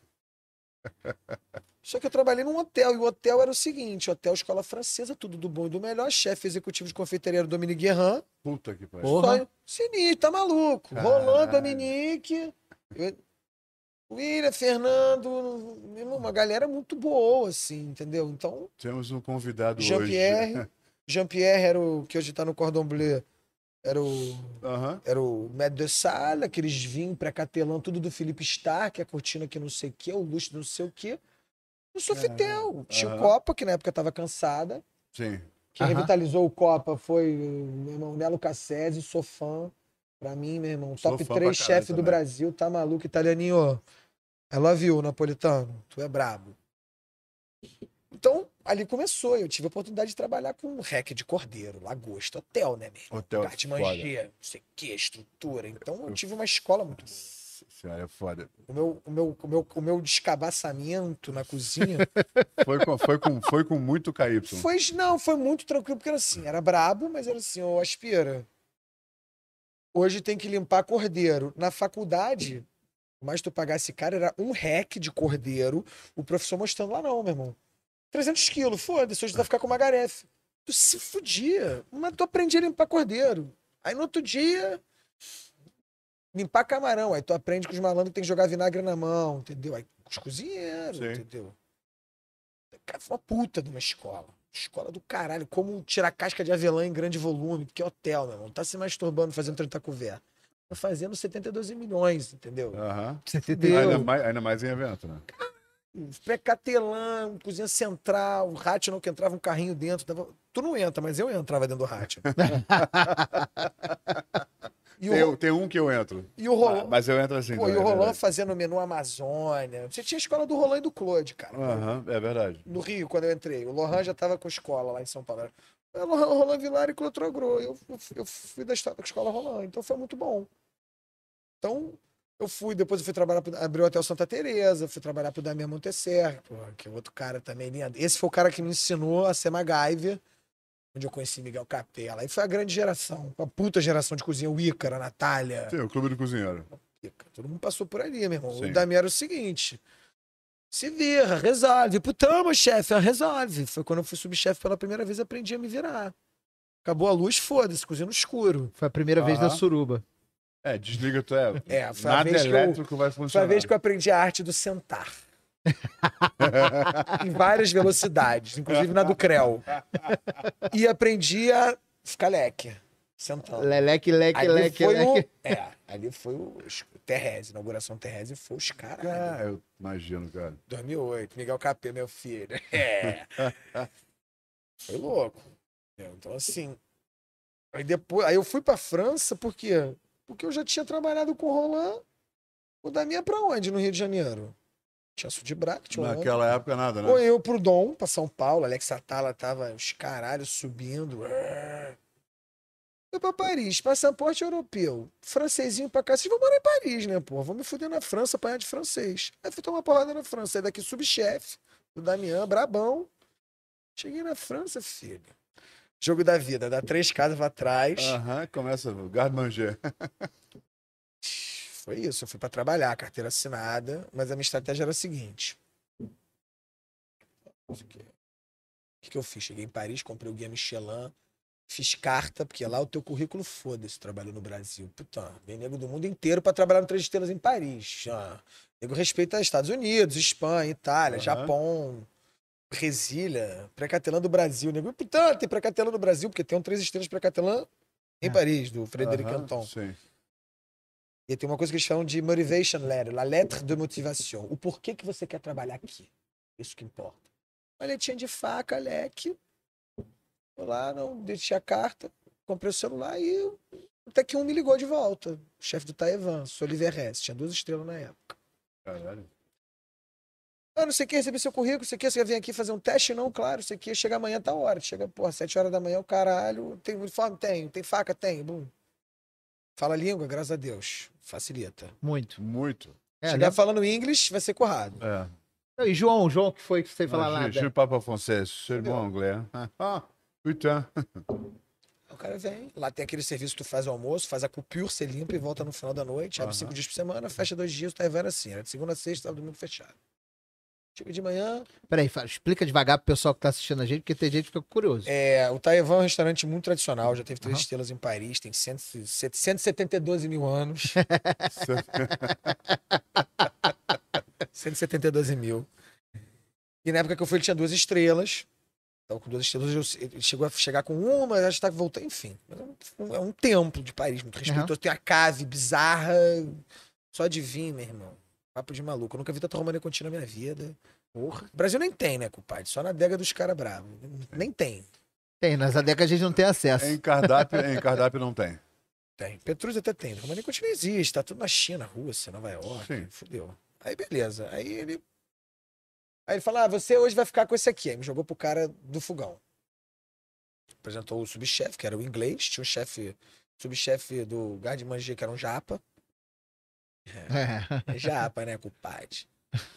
<laughs> Só que eu trabalhei num hotel, e o hotel era o seguinte: hotel escola francesa, tudo do bom e do melhor, chefe executivo de confeiteria era o Dominique Guerrin. Puta que pariu. Só sinistro, tá maluco. Caralho. Roland, Dominique, eu- William, Fernando, meu irmão, uma galera muito boa, assim, entendeu? Então, Temos um convidado hoje. Jean-Pierre, <laughs> Jean-Pierre era o que hoje tá no Cordon Bleu, era o Aham. era o Maître de Salle, aqueles vinhos pré-catelão, tudo do Felipe é a cortina que não sei o que, o luxo não sei o que. No Sofitel. Tinha o. Copa, que na época tava cansada. Sim. Quem Aham. revitalizou o Copa foi meu irmão Nelo Cassese, sou fã. Pra mim, meu irmão, Sou top fã pra 3 caralho chefe do também. Brasil, tá maluco, italianinho. I love you, napolitano. Tu é brabo. Então, ali começou. Eu tive a oportunidade de trabalhar com rec de cordeiro, lagosta, hotel, né, meu irmão? Hotel é de foda. manger, não sei o que, estrutura. Então, eu tive uma escola muito Senhora, é foda. O meu, o meu, o meu, o meu descabaçamento na cozinha <laughs> Foi com, foi com, foi com muito KY. foi, não, foi muito tranquilo, porque era assim, era brabo, mas era assim, ô aspira. Hoje tem que limpar cordeiro. Na faculdade, mas tu pagasse cara, era um rec de cordeiro, o professor mostrando lá, não, meu irmão. 300 quilos, foda-se, hoje tu vai ficar com uma garefe. Tu se fudia, mas tu aprendia a limpar cordeiro. Aí no outro dia, limpar camarão. Aí tu aprende que os malandros tem que jogar vinagre na mão, entendeu? Aí com os cozinheiros, Sim. entendeu? Cara, foi uma puta de uma escola. Escola do caralho. Como tirar casca de avelã em grande volume, que é hotel, meu irmão. Tá se masturbando fazendo 30 couvert. Tá fazendo 72 milhões, entendeu? Aham. Entendeu? Ainda mais, ainda mais em evento, né? Pré-catelã, cozinha central, o rádio não que entrava um carrinho dentro. Tu não entra, mas eu entrava dentro do rádio. <laughs> e, Tem, o, tem um que eu entro. e o Roland, Mas eu entro assim. pô, e o é Roland verdade. fazendo menu Amazônia. Você tinha a escola do Roland e do Claude, cara. Aham, é verdade. no Rio, quando eu entrei. O Lohan já estava com escola lá em São Paulo. Lohan, Roland Vilar e Clotrogro. Eu, eu, fui da escola Roland, então foi muito bom. Então, eu fui, depois eu fui trabalhar, pro, abri o Hotel Santa Teresa, fui trabalhar pro Damien Monteser, porra, que é outro cara também lindo. Esse foi o cara que me ensinou a ser MacGyver, onde eu conheci Miguel Capela. Aí foi a grande geração, a puta geração de cozinha, o Ícaro, a Natália. Sim, o Clube do Cozinheiro. Todo mundo passou por ali, meu irmão. Sim. O Dami era o seguinte: se vira, resolve. Putamos, chefe, resolve. Foi quando eu fui subchefe pela primeira vez, aprendi a me virar. Acabou a luz, foda-se, cozinha no escuro. Foi a primeira vez da Aham. suruba. É, desliga tu é. É, foi a Nada vez que eu- elétrico vai Foi funcionar. a vez que eu aprendi a arte do sentar. <laughs> em várias velocidades, inclusive na do Creu. E aprendi a ficar leque, sentando. Leleque, leque, Ali leque, foi leque. o, é, ali foi o Terrese, inauguração Terrese, foi os caras. Ah, eu imagino, cara. 2008, Miguel Capê, meu filho. <laughs> É. Foi louco. Então, assim. Aí depois. Aí eu fui pra França, por quê? Porque eu já tinha trabalhado com o Roland. O da minha pra onde no Rio de Janeiro? Tinha Sudibrac, tinha Holanda. Naquela época, nada, né? Ou eu pro Dom, pra São Paulo. Alex Atala tava os caralhos subindo. Fui pra Paris, passaporte europeu. Francesinho pra cá. Vocês vão morar em Paris, né, pô? Vou me fuder na França, apanhar de francês. Aí fui tomar porrada na França. Aí daqui subchefe, do Damian, brabão. Cheguei na França, filho. Jogo da vida, dá três casas pra trás. Aham, começa o garde. Foi isso, eu fui pra trabalhar, carteira assinada, mas a minha estratégia era a seguinte. O que, que eu fiz? Cheguei em Paris, comprei o Guia Michelin, fiz carta, porque lá o teu currículo foda-se, trabalhou no Brasil. Puta, vem nego do mundo inteiro pra trabalhar no Três Estrelas em Paris. Ah, nego respeita Estados Unidos, Espanha, Itália, Aham. Japão, Brasília, pré-catelã do Brasil. Nego, puta, tem pré-catelã do Brasil, porque tem um Três Estrelas pré-catelã em É. Paris, do Frederic Aham, Anton. Sim. E tem uma coisa que eles chamam de motivation letter, la lettre de motivation. O porquê que você quer trabalhar aqui. Isso que importa. Uma letrinha de faca, leque. Vou lá, não, deixei a carta, comprei o celular e até que um me ligou de volta. O chefe do Taevan, Soliver Hess, tinha duas estrelas na época. Caralho. Ah, não sei o que, recebi seu currículo, não sei o que, você quer vir aqui fazer um teste? Não, claro, não sei o que, chega amanhã, tá hora. Chega, porra, sete horas da manhã, o caralho, tem uniforme? Tem. Tem faca? Tem. Bum. Fala língua? Graças a Deus. Facilita. Muito. Muito. É, Chegar né? falando inglês, vai ser currado. É. E João, João que foi que você falar Ah, lá. Je, parle pas français, seulement anglais. Ah, putain. O cara vem, lá tem aquele serviço que tu faz o almoço, faz a coupure, você limpa e volta no final da noite, abre Aham. cinco dias por semana, fecha dois dias, tá era assim, era de segunda a sexta, sábado, domingo fechado. Chega de manhã. Peraí, fala, explica devagar pro pessoal que tá assistindo a gente, porque tem gente que fica curioso. É, o Taevan é um resturante muito tradicional, já teve três Aham. estrelas em Paris, tem 100, 172 mil anos. <laughs> 172 mil. E na época que eu fui, ele tinha duas estrelas. Então, com duas estrelas, ele chegou a chegar com uma, mas acho que tá voltando, enfim. É um, é um templo de Paris, muito respeitoso. Tem a cave bizarra, só de vir, meu irmão. Papo de maluco. Eu nunca vi tanta România contínua na minha vida. Porra. O Brasil nem tem, né, compadre? Só na adega dos caras bravos. Nem tem. Tem, nas adecas a gente não tem acesso. Em cardápio, em cardápio não tem. Tem. Petrus até tem. România contínua existe. Tá tudo na China, Rússia, Nova York. Sim. Fudeu. Aí, beleza. Aí ele. Aí ele fala: ah, você hoje vai ficar com esse aqui. Aí me jogou pro cara do fogão. Apresentou o subchefe, que era o inglês. Tinha o chefe, subchefe do Manger, que era um japa. É. É japa, né, compadre?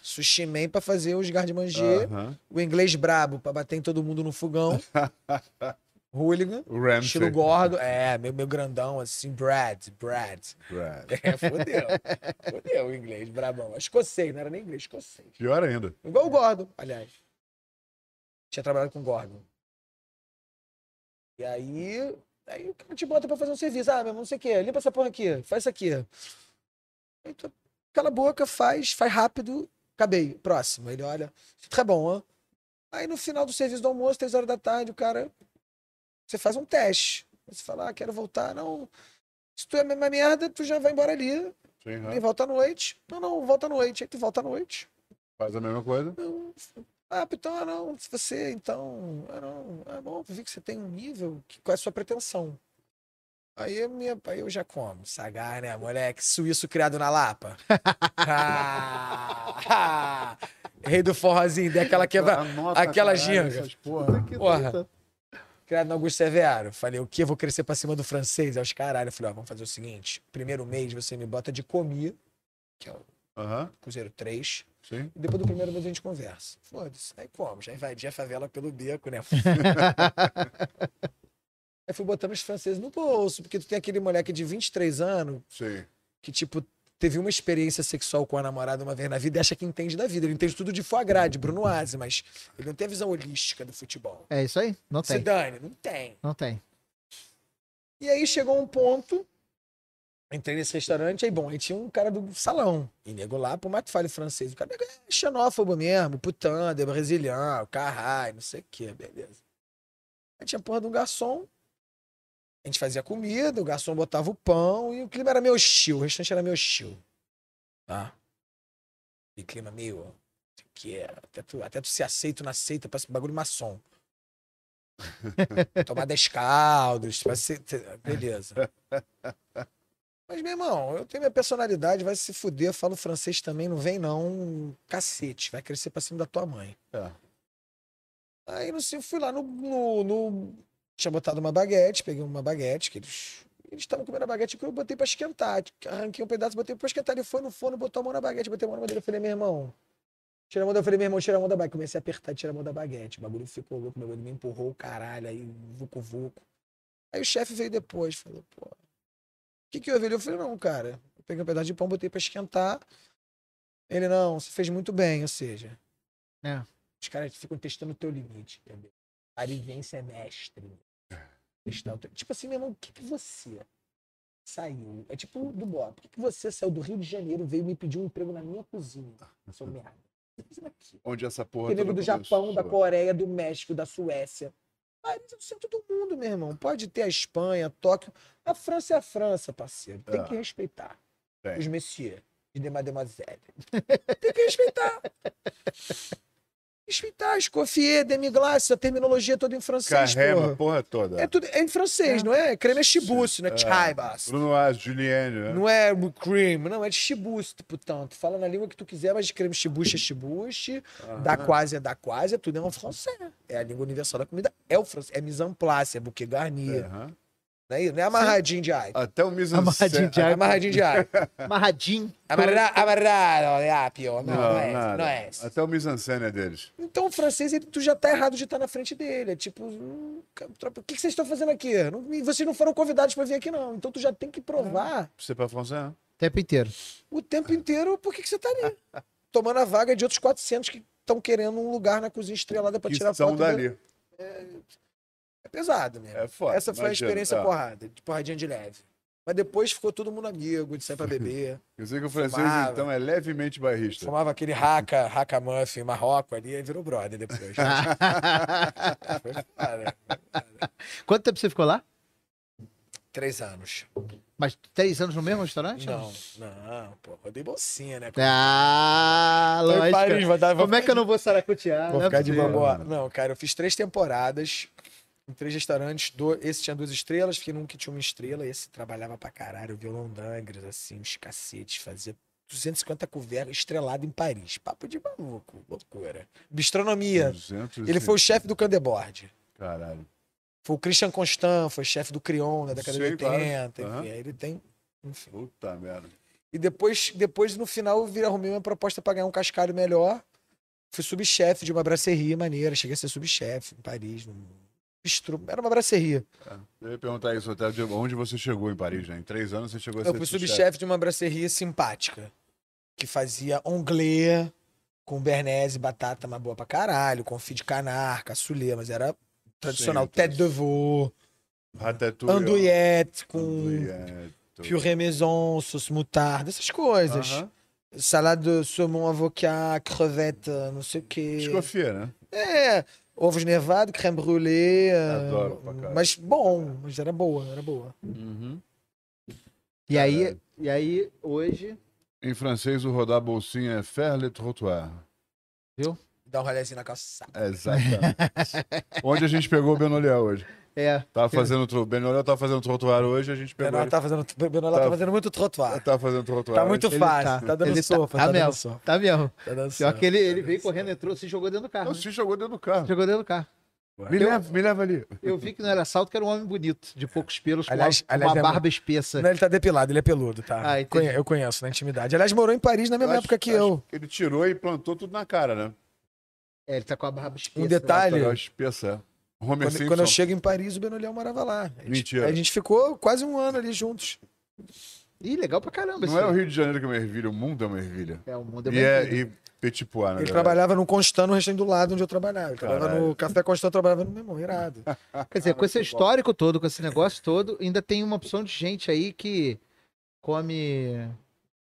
Sushi Man pra fazer os Gard Manger. Aham. O inglês brabo pra bater em todo mundo no fogão. <laughs> Hooligan. O Ramsey. Estilo gordo. É, meu, meu grandão, assim, Brad, Brad. Brad. É, fodeu. fodeu o inglês, brabão. Escocês, não era nem inglês, escocês. Pior ainda. Igual o Gordon, aliás. Tinha trabalhado com o Gordon. E aí, aí o cara te bota pra fazer um serviço. Ah, meu irmão, não sei o quê. Limpa essa porra aqui, faz isso aqui. Aí tu cala a boca, faz, faz rápido, acabei. Próximo. Ele olha, tá bom, ó. Aí no final do serviço do almoço, três horas da tarde, o cara. Você faz um teste. Você fala, ah, quero voltar. Não. Se tu é a mesma merda, tu já vai embora ali. Sim, aham. E volta à noite. Não, não, volta à noite. Aí tu volta à noite. Faz a mesma coisa. Não. Ah, então, ah, não. Se você, então. Ah, não. Ah, bom, vi que você tem um nível. Que, qual é a sua pretensão? Aí, minha, aí eu já como. Sagar, né, moleque? Suíço criado na Lapa. <laughs> Ah, ah. <laughs> Rei do forrozinho, daquela quebra. Anota, aquela caralho, ginga. Porra. Porra. Criado no Augusto Severo. Falei, o quê? Vou crescer pra cima do francês? Aí os caralho. Eu falei, ó, vamos fazer o seguinte: primeiro mês você me bota de comia, que é o Aham, Cruzeiro 3. sim. E depois do primeiro mês a gente conversa. Foda-se. Aí como? Já invadi a favela pelo beco, né? <laughs> Aí fui botando os franceses no bolso, porque tu tem aquele moleque de 23 anos Sim. que, tipo, teve uma experiência sexual com a namorada uma vez na vida e acha que entende da vida. Ele entende tudo de foie gras, de Bruno Aze, mas ele não tem a visão holística do futebol. É isso aí? Não Se tem. dane, não tem. Não tem. E aí chegou um ponto, entrei nesse restaurante, aí bom, aí tinha um cara do salão. E nego lá, por mais que fale francês, o cara é xenófobo mesmo, putã, de brasiliano, caralho, não sei o que, beleza. Aí tinha porra de um garçom, a gente fazia comida, o garçom botava o pão e o clima era meio hostil, o restaurante era meio hostil. Tá? E clima meio. que, até tu, até tu ser aceito, não aceita, parece um bagulho maçom. <laughs> Tomar 10 caldos, ser. Beleza. Mas, meu irmão, eu tenho minha personalidade, vai se fuder, eu falo francês também, não vem não, cacete, vai crescer pra cima da tua mãe. É. Aí, não sei, eu fui lá no, no, no- Tinha botado uma baguete, peguei uma baguete, que eles. Eles estavam comendo a baguete que eu botei pra esquentar. Arranquei um pedaço, botei pra esquentar. Ele foi no forno, botou a mão na baguete, botei a mão na madeira. Eu falei, meu irmão, tira a mão da. Eu falei, meu irmão, tira a mão da baguete. Comecei a apertar, tira a mão da baguete. O bagulho ficou louco, meu irmão me empurrou, caralho, aí, vucu vucu. Aí o chefe veio depois, falou, pô, o que que houve? Eu falei, não, cara, eu peguei um pedaço de pão, botei pra esquentar. Ele, não, você fez muito bem, ou seja. É. Os caras ficam testando o teu limite, entendeu? A vivência é mestre. O teu- Tipo assim, meu irmão, o que, que você saiu? É tipo do Bob. Por que, que você saiu do Rio de Janeiro veio me pedir um emprego na minha cozinha? Seu <laughs> merda. O tá? Onde essa porra. Tem nego toda do Japão, da. Coreia, do México, da Suécia. Ah, eles é do centro do mundo, meu irmão. Pode ter a Espanha, Tóquio. A França é a França, parceiro. Tem que respeitar. Tem. Os messieurs de mademoiselle. Tem que respeitar. <laughs> Respeitar, Escoffier, demi-glace, a terminologia toda em francês, Carrema, porra. porra toda. É, tudo, é em francês, não é? Creme é chibousse, não é É. chaibas. Bruno As, Juliane, né? Não é cream, não, é de chibousse, portanto. Fala na língua que tu quiser, mas de creme chibouche é chibouche, da quase é da quase, é tudo é um francês. É a língua universal da comida, é o francês. É mise en place, é bouquet garni. Aham. Não é, isso? não é amarradinho de ai. Até o mise en Amarradinho de É ai. amarradinho de ai. Amarradinho. Amarra- Amarrado, é. Não, não, Não, é nada. não é esse. Até o mise en scène é deles. Então o francês, ele, tu já tá errado de estar na frente dele. É tipo, hum, tropa, o que, que vocês estão fazendo aqui? Não- vocês não foram convidados para vir aqui, não. Então tu já tem que provar Você pra Français? O tempo inteiro. o tempo inteiro por que, que você tá ali. <laughs> Tomando a vaga de outros 400 que estão querendo um lugar na cozinha estrelada para Que tirar são foto. dali. É pesado mesmo. É foda. Essa foi a experiência É. porrada, de porradinha de leve. Mas depois ficou todo mundo amigo, de sair pra <laughs> beber. Eu sei que o francês, Fumava. então, é levemente bairrista. Fumava aquele raca, raca muffin, marroco ali, aí virou brother depois. <laughs> Foi foda. Quanto tempo você ficou lá? Três anos. Mas três anos no mesmo restaurante? Não, não, pô, rodei bolsinha, né? Ah, lógico. Paris, vou dar- vou Como é que eu não vou saracotear? Vou Não é ficar de bambó. Não, cara, eu fiz três temporadas em três restaurantes. do- Esse tinha duas estrelas, fiquei num que tinha uma estrela. Esse trabalhava pra caralho, violão d'angres, assim, uns cacetes, fazia 250 covertas, estrelado em Paris. Papo de maluco, loucura. Bistronomia. 200 Ele foi o chefe do Candeboard. Caralho. Foi o Christian Constant, foi chefe do Crion na década Sei, de claro. 80. Enfim, Aham. aí ele tem. Enfim. Puta merda. E depois, depois no final, eu arrumei uma proposta pra ganhar um cascalho melhor. Fui subchefe de uma brasserie maneira. Cheguei a ser subchefe em Paris. Num bistrô. Era uma brasserie. É. Eu ia perguntar isso até de onde você chegou em Paris, né? Em três anos você chegou a Eu ser fui subchefe. de uma brasserie simpática. Que fazia anglais com bernese, batata, uma boa pra caralho. Confit de canar, cassoulet, mas era tradicional. Sim, Tête de veau, andouillette com Andouillette. purée maison, sauce moutarde, essas coisas. Aham. Salade de saumon avocat, crevette, não sei o quê. Desconfia, né? É, ovos nevados, creme brûlée. Adoro pra ah, caralho. Mas bom, mas era boa, era boa. E aí, e aí, hoje. Em francês, o rodar bolsinha é faire le trottoir. Dá um rolezinho na calçada. Exatamente. <laughs> Onde a gente pegou o Benoliel hoje. É. Tava fazendo tro... Benoliel tava fazendo trottoir hoje, a gente pegou. Benola ele. tá fazendo, Tá- tá fazendo muito trottoir. Tava fazendo trottoir. Tá muito. Ele fácil, tá. tá, dando Ele tá- sopa, tá tá, mesmo. sopa. Tá mesmo. Tá dando Pior sopa. que ele, ele veio correndo, entrou, se jogou dentro do carro. Não, né? se jogou dentro do carro. Jogou dentro do carro. Me leva, me leva ali. Eu vi que não era assalto, que era um homem bonito, de poucos pelos, com Aliás- uma, aliás, uma é barba espessa. Não, ele tá depilado, ele é peludo, tá? Ah. Conhe- eu conheço na intimidade. Aliás, morou em Paris na mesma acho- época que acho eu. que Ele tirou e plantou tudo na cara, né? É, ele tá com a barba espessa. Um detalhe. Lateral espessa. Homer Quando, quando eu chego em Paris, o Benoliel morava lá. A gente, Mentira. A gente ficou quase um ano ali juntos. Ih, legal pra caramba. Não é o. Rio de Janeiro que é uma ervilha, o mundo é uma ervilha. É, o mundo é E, bem é, e Petit Pois, né? Ele trabalhava no Constant, no restaurante do lado onde eu trabalhava. Ele trabalhava no Café Constant, eu trabalhava no mesmo, irado. <laughs> Quer dizer, Ah, com esse muito bom. histórico todo, com esse negócio todo, ainda tem uma opção de gente aí que come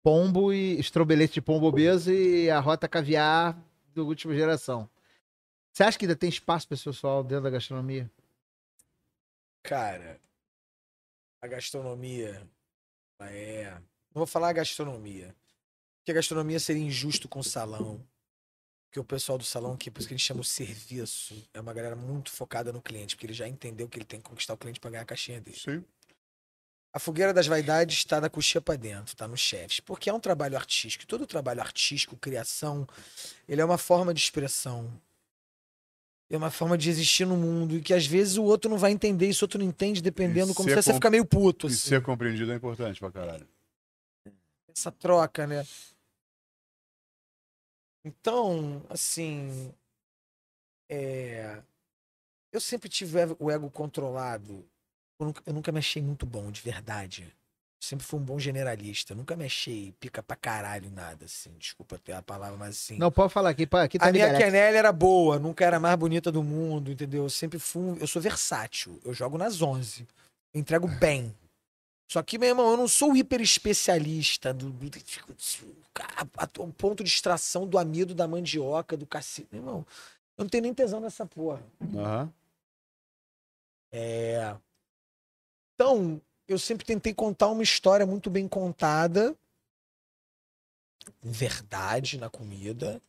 pombo e estrobelete de pombo obeso e a rota caviar do última geração. Você acha que ainda tem espaço para esse pessoal dentro da gastronomia? Cara, a gastronomia ela é. Não vou falar gastronomia. Porque a gastronomia seria injusto com o salão. Porque o pessoal do salão, que por isso que a gente chama o serviço, é uma galera muito focada no cliente, porque ele já entendeu que ele tem que conquistar o cliente para ganhar a caixinha dele. Sim. A fogueira das vaidades está da coxinha para dentro, está nos chefes, porque é um trabalho artístico. Todo trabalho artístico, criação, ele é uma forma de expressão. É uma forma de existir no mundo e que às vezes o outro não vai entender, isso o outro não entende, dependendo E como ser você, você fica meio puto. E assim. ser compreendido é importante pra caralho. Essa troca, né? Então, assim, é, eu sempre tive o ego- o ego controlado. Eu nunca, eu nunca me achei muito bom, de verdade. Sempre fui um bom generalista. Nunca me achei pica pra caralho nada, assim. Desculpa ter a palavra, mas assim. Não, pode falar aqui, aqui tá A minha quenelle era boa, nunca era a mais bonita do mundo, entendeu? Eu sempre fui. um- Eu sou versátil. Eu jogo nas 11. Eu entrego bem. Só que, meu irmão, eu não sou hiper especialista do, o ponto de extração do amido, da mandioca, do cacete. Meu irmão, eu não tenho nem tesão nessa porra. Aham. É. Então, eu sempre tentei contar uma história muito bem contada, verdade na comida.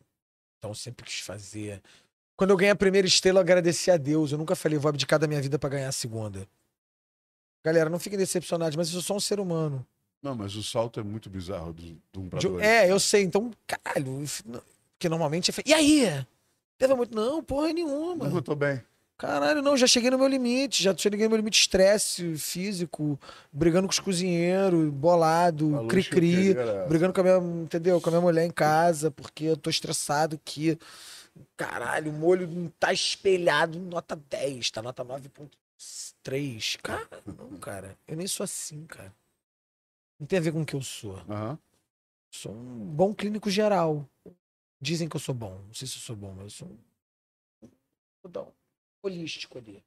Então, sempre quis fazer. Quando eu ganhei a primeira estrela, eu agradeci a Deus. Eu nunca falei, vou abdicar da minha vida pra ganhar a segunda. Galera, não fiquem decepcionados, mas eu sou só um ser humano. Não, mas o salto é muito bizarro do, do um pra dois. É, eu sei. Então, caralho. Porque normalmente é. E aí? Teve muito. Não, porra nenhuma. Não, eu tô bem. Caralho, não, já cheguei no meu limite, já cheguei no meu limite de estresse físico, brigando com os cozinheiros, bolado, cri-cri, brigando com a minha, entendeu? Com a minha mulher em casa, porque eu tô estressado que, caralho, o molho não tá espelhado nota 10, tá nota 9.3. Cara, não, cara, eu nem sou assim, cara. Não tem a ver com o que eu sou. Aham. Sou um bom clínico geral. Dizem que eu sou bom. Não sei se eu sou bom, mas eu sou um total holístico ali.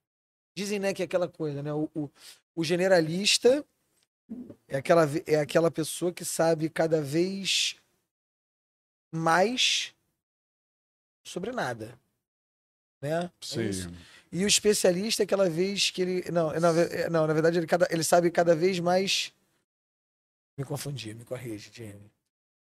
Dizem, né, que é aquela coisa, né? O, o, o generalista é aquela, é aquela pessoa que sabe cada vez mais sobre nada. Né? É isso. Sim. E o especialista é aquela vez que ele. Não, na, ve- é, não, na verdade, ele, cada, ele sabe cada vez mais Me confundi, me corrige, Jamie.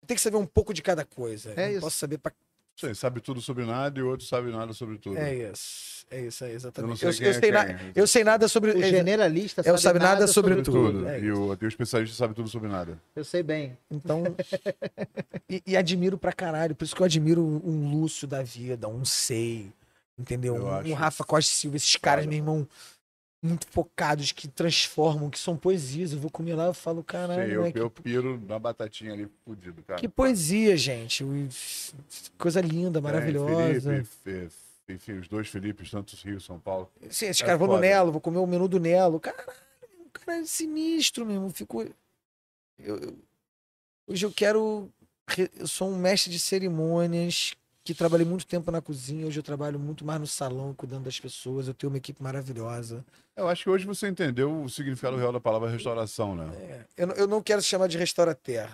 Tem que saber um pouco de cada coisa. É Eu isso. posso saber pra... Você sabe tudo sobre nada e o outro sabe nada sobre tudo. É isso. É isso aí, eu não exatamente. sei Eu, eu é sei na- eu sei nada sobre. O generalista Eu sabe nada sobre tudo. É E o, e o especialista sabe tudo sobre nada. Eu sei bem. Então. <laughs> e, e admiro pra caralho. Por isso que eu admiro um Lúcio da vida, um Sei, entendeu? Eu Um, um Rafa Costa Silva. Esses caras, foda. meu irmão, muito focados, que transformam, que são poesias. Eu vou comer lá e falo, caralho, Sei, eu, né? que, eu piro na batatinha ali, fudido, cara. que poesia, gente. Coisa linda, É, maravilhosa. Felipe, Fe- enfim, os dois Filipes, tanto Rio São Paulo. Sim, esses É caras vão no. Nelo, vou comer o menu do Nelo. Caralho, cara é sinistro mesmo. Fico. eu- eu- Hoje eu quero. Eu sou um mestre de cerimônias que trabalhei muito tempo na cozinha. Hoje eu trabalho muito mais no salão, cuidando das pessoas. Eu tenho uma equipe maravilhosa. Eu acho que hoje você entendeu o significado real da palavra restauração, né? É, Eu, não- eu não quero se chamar de restaurateur.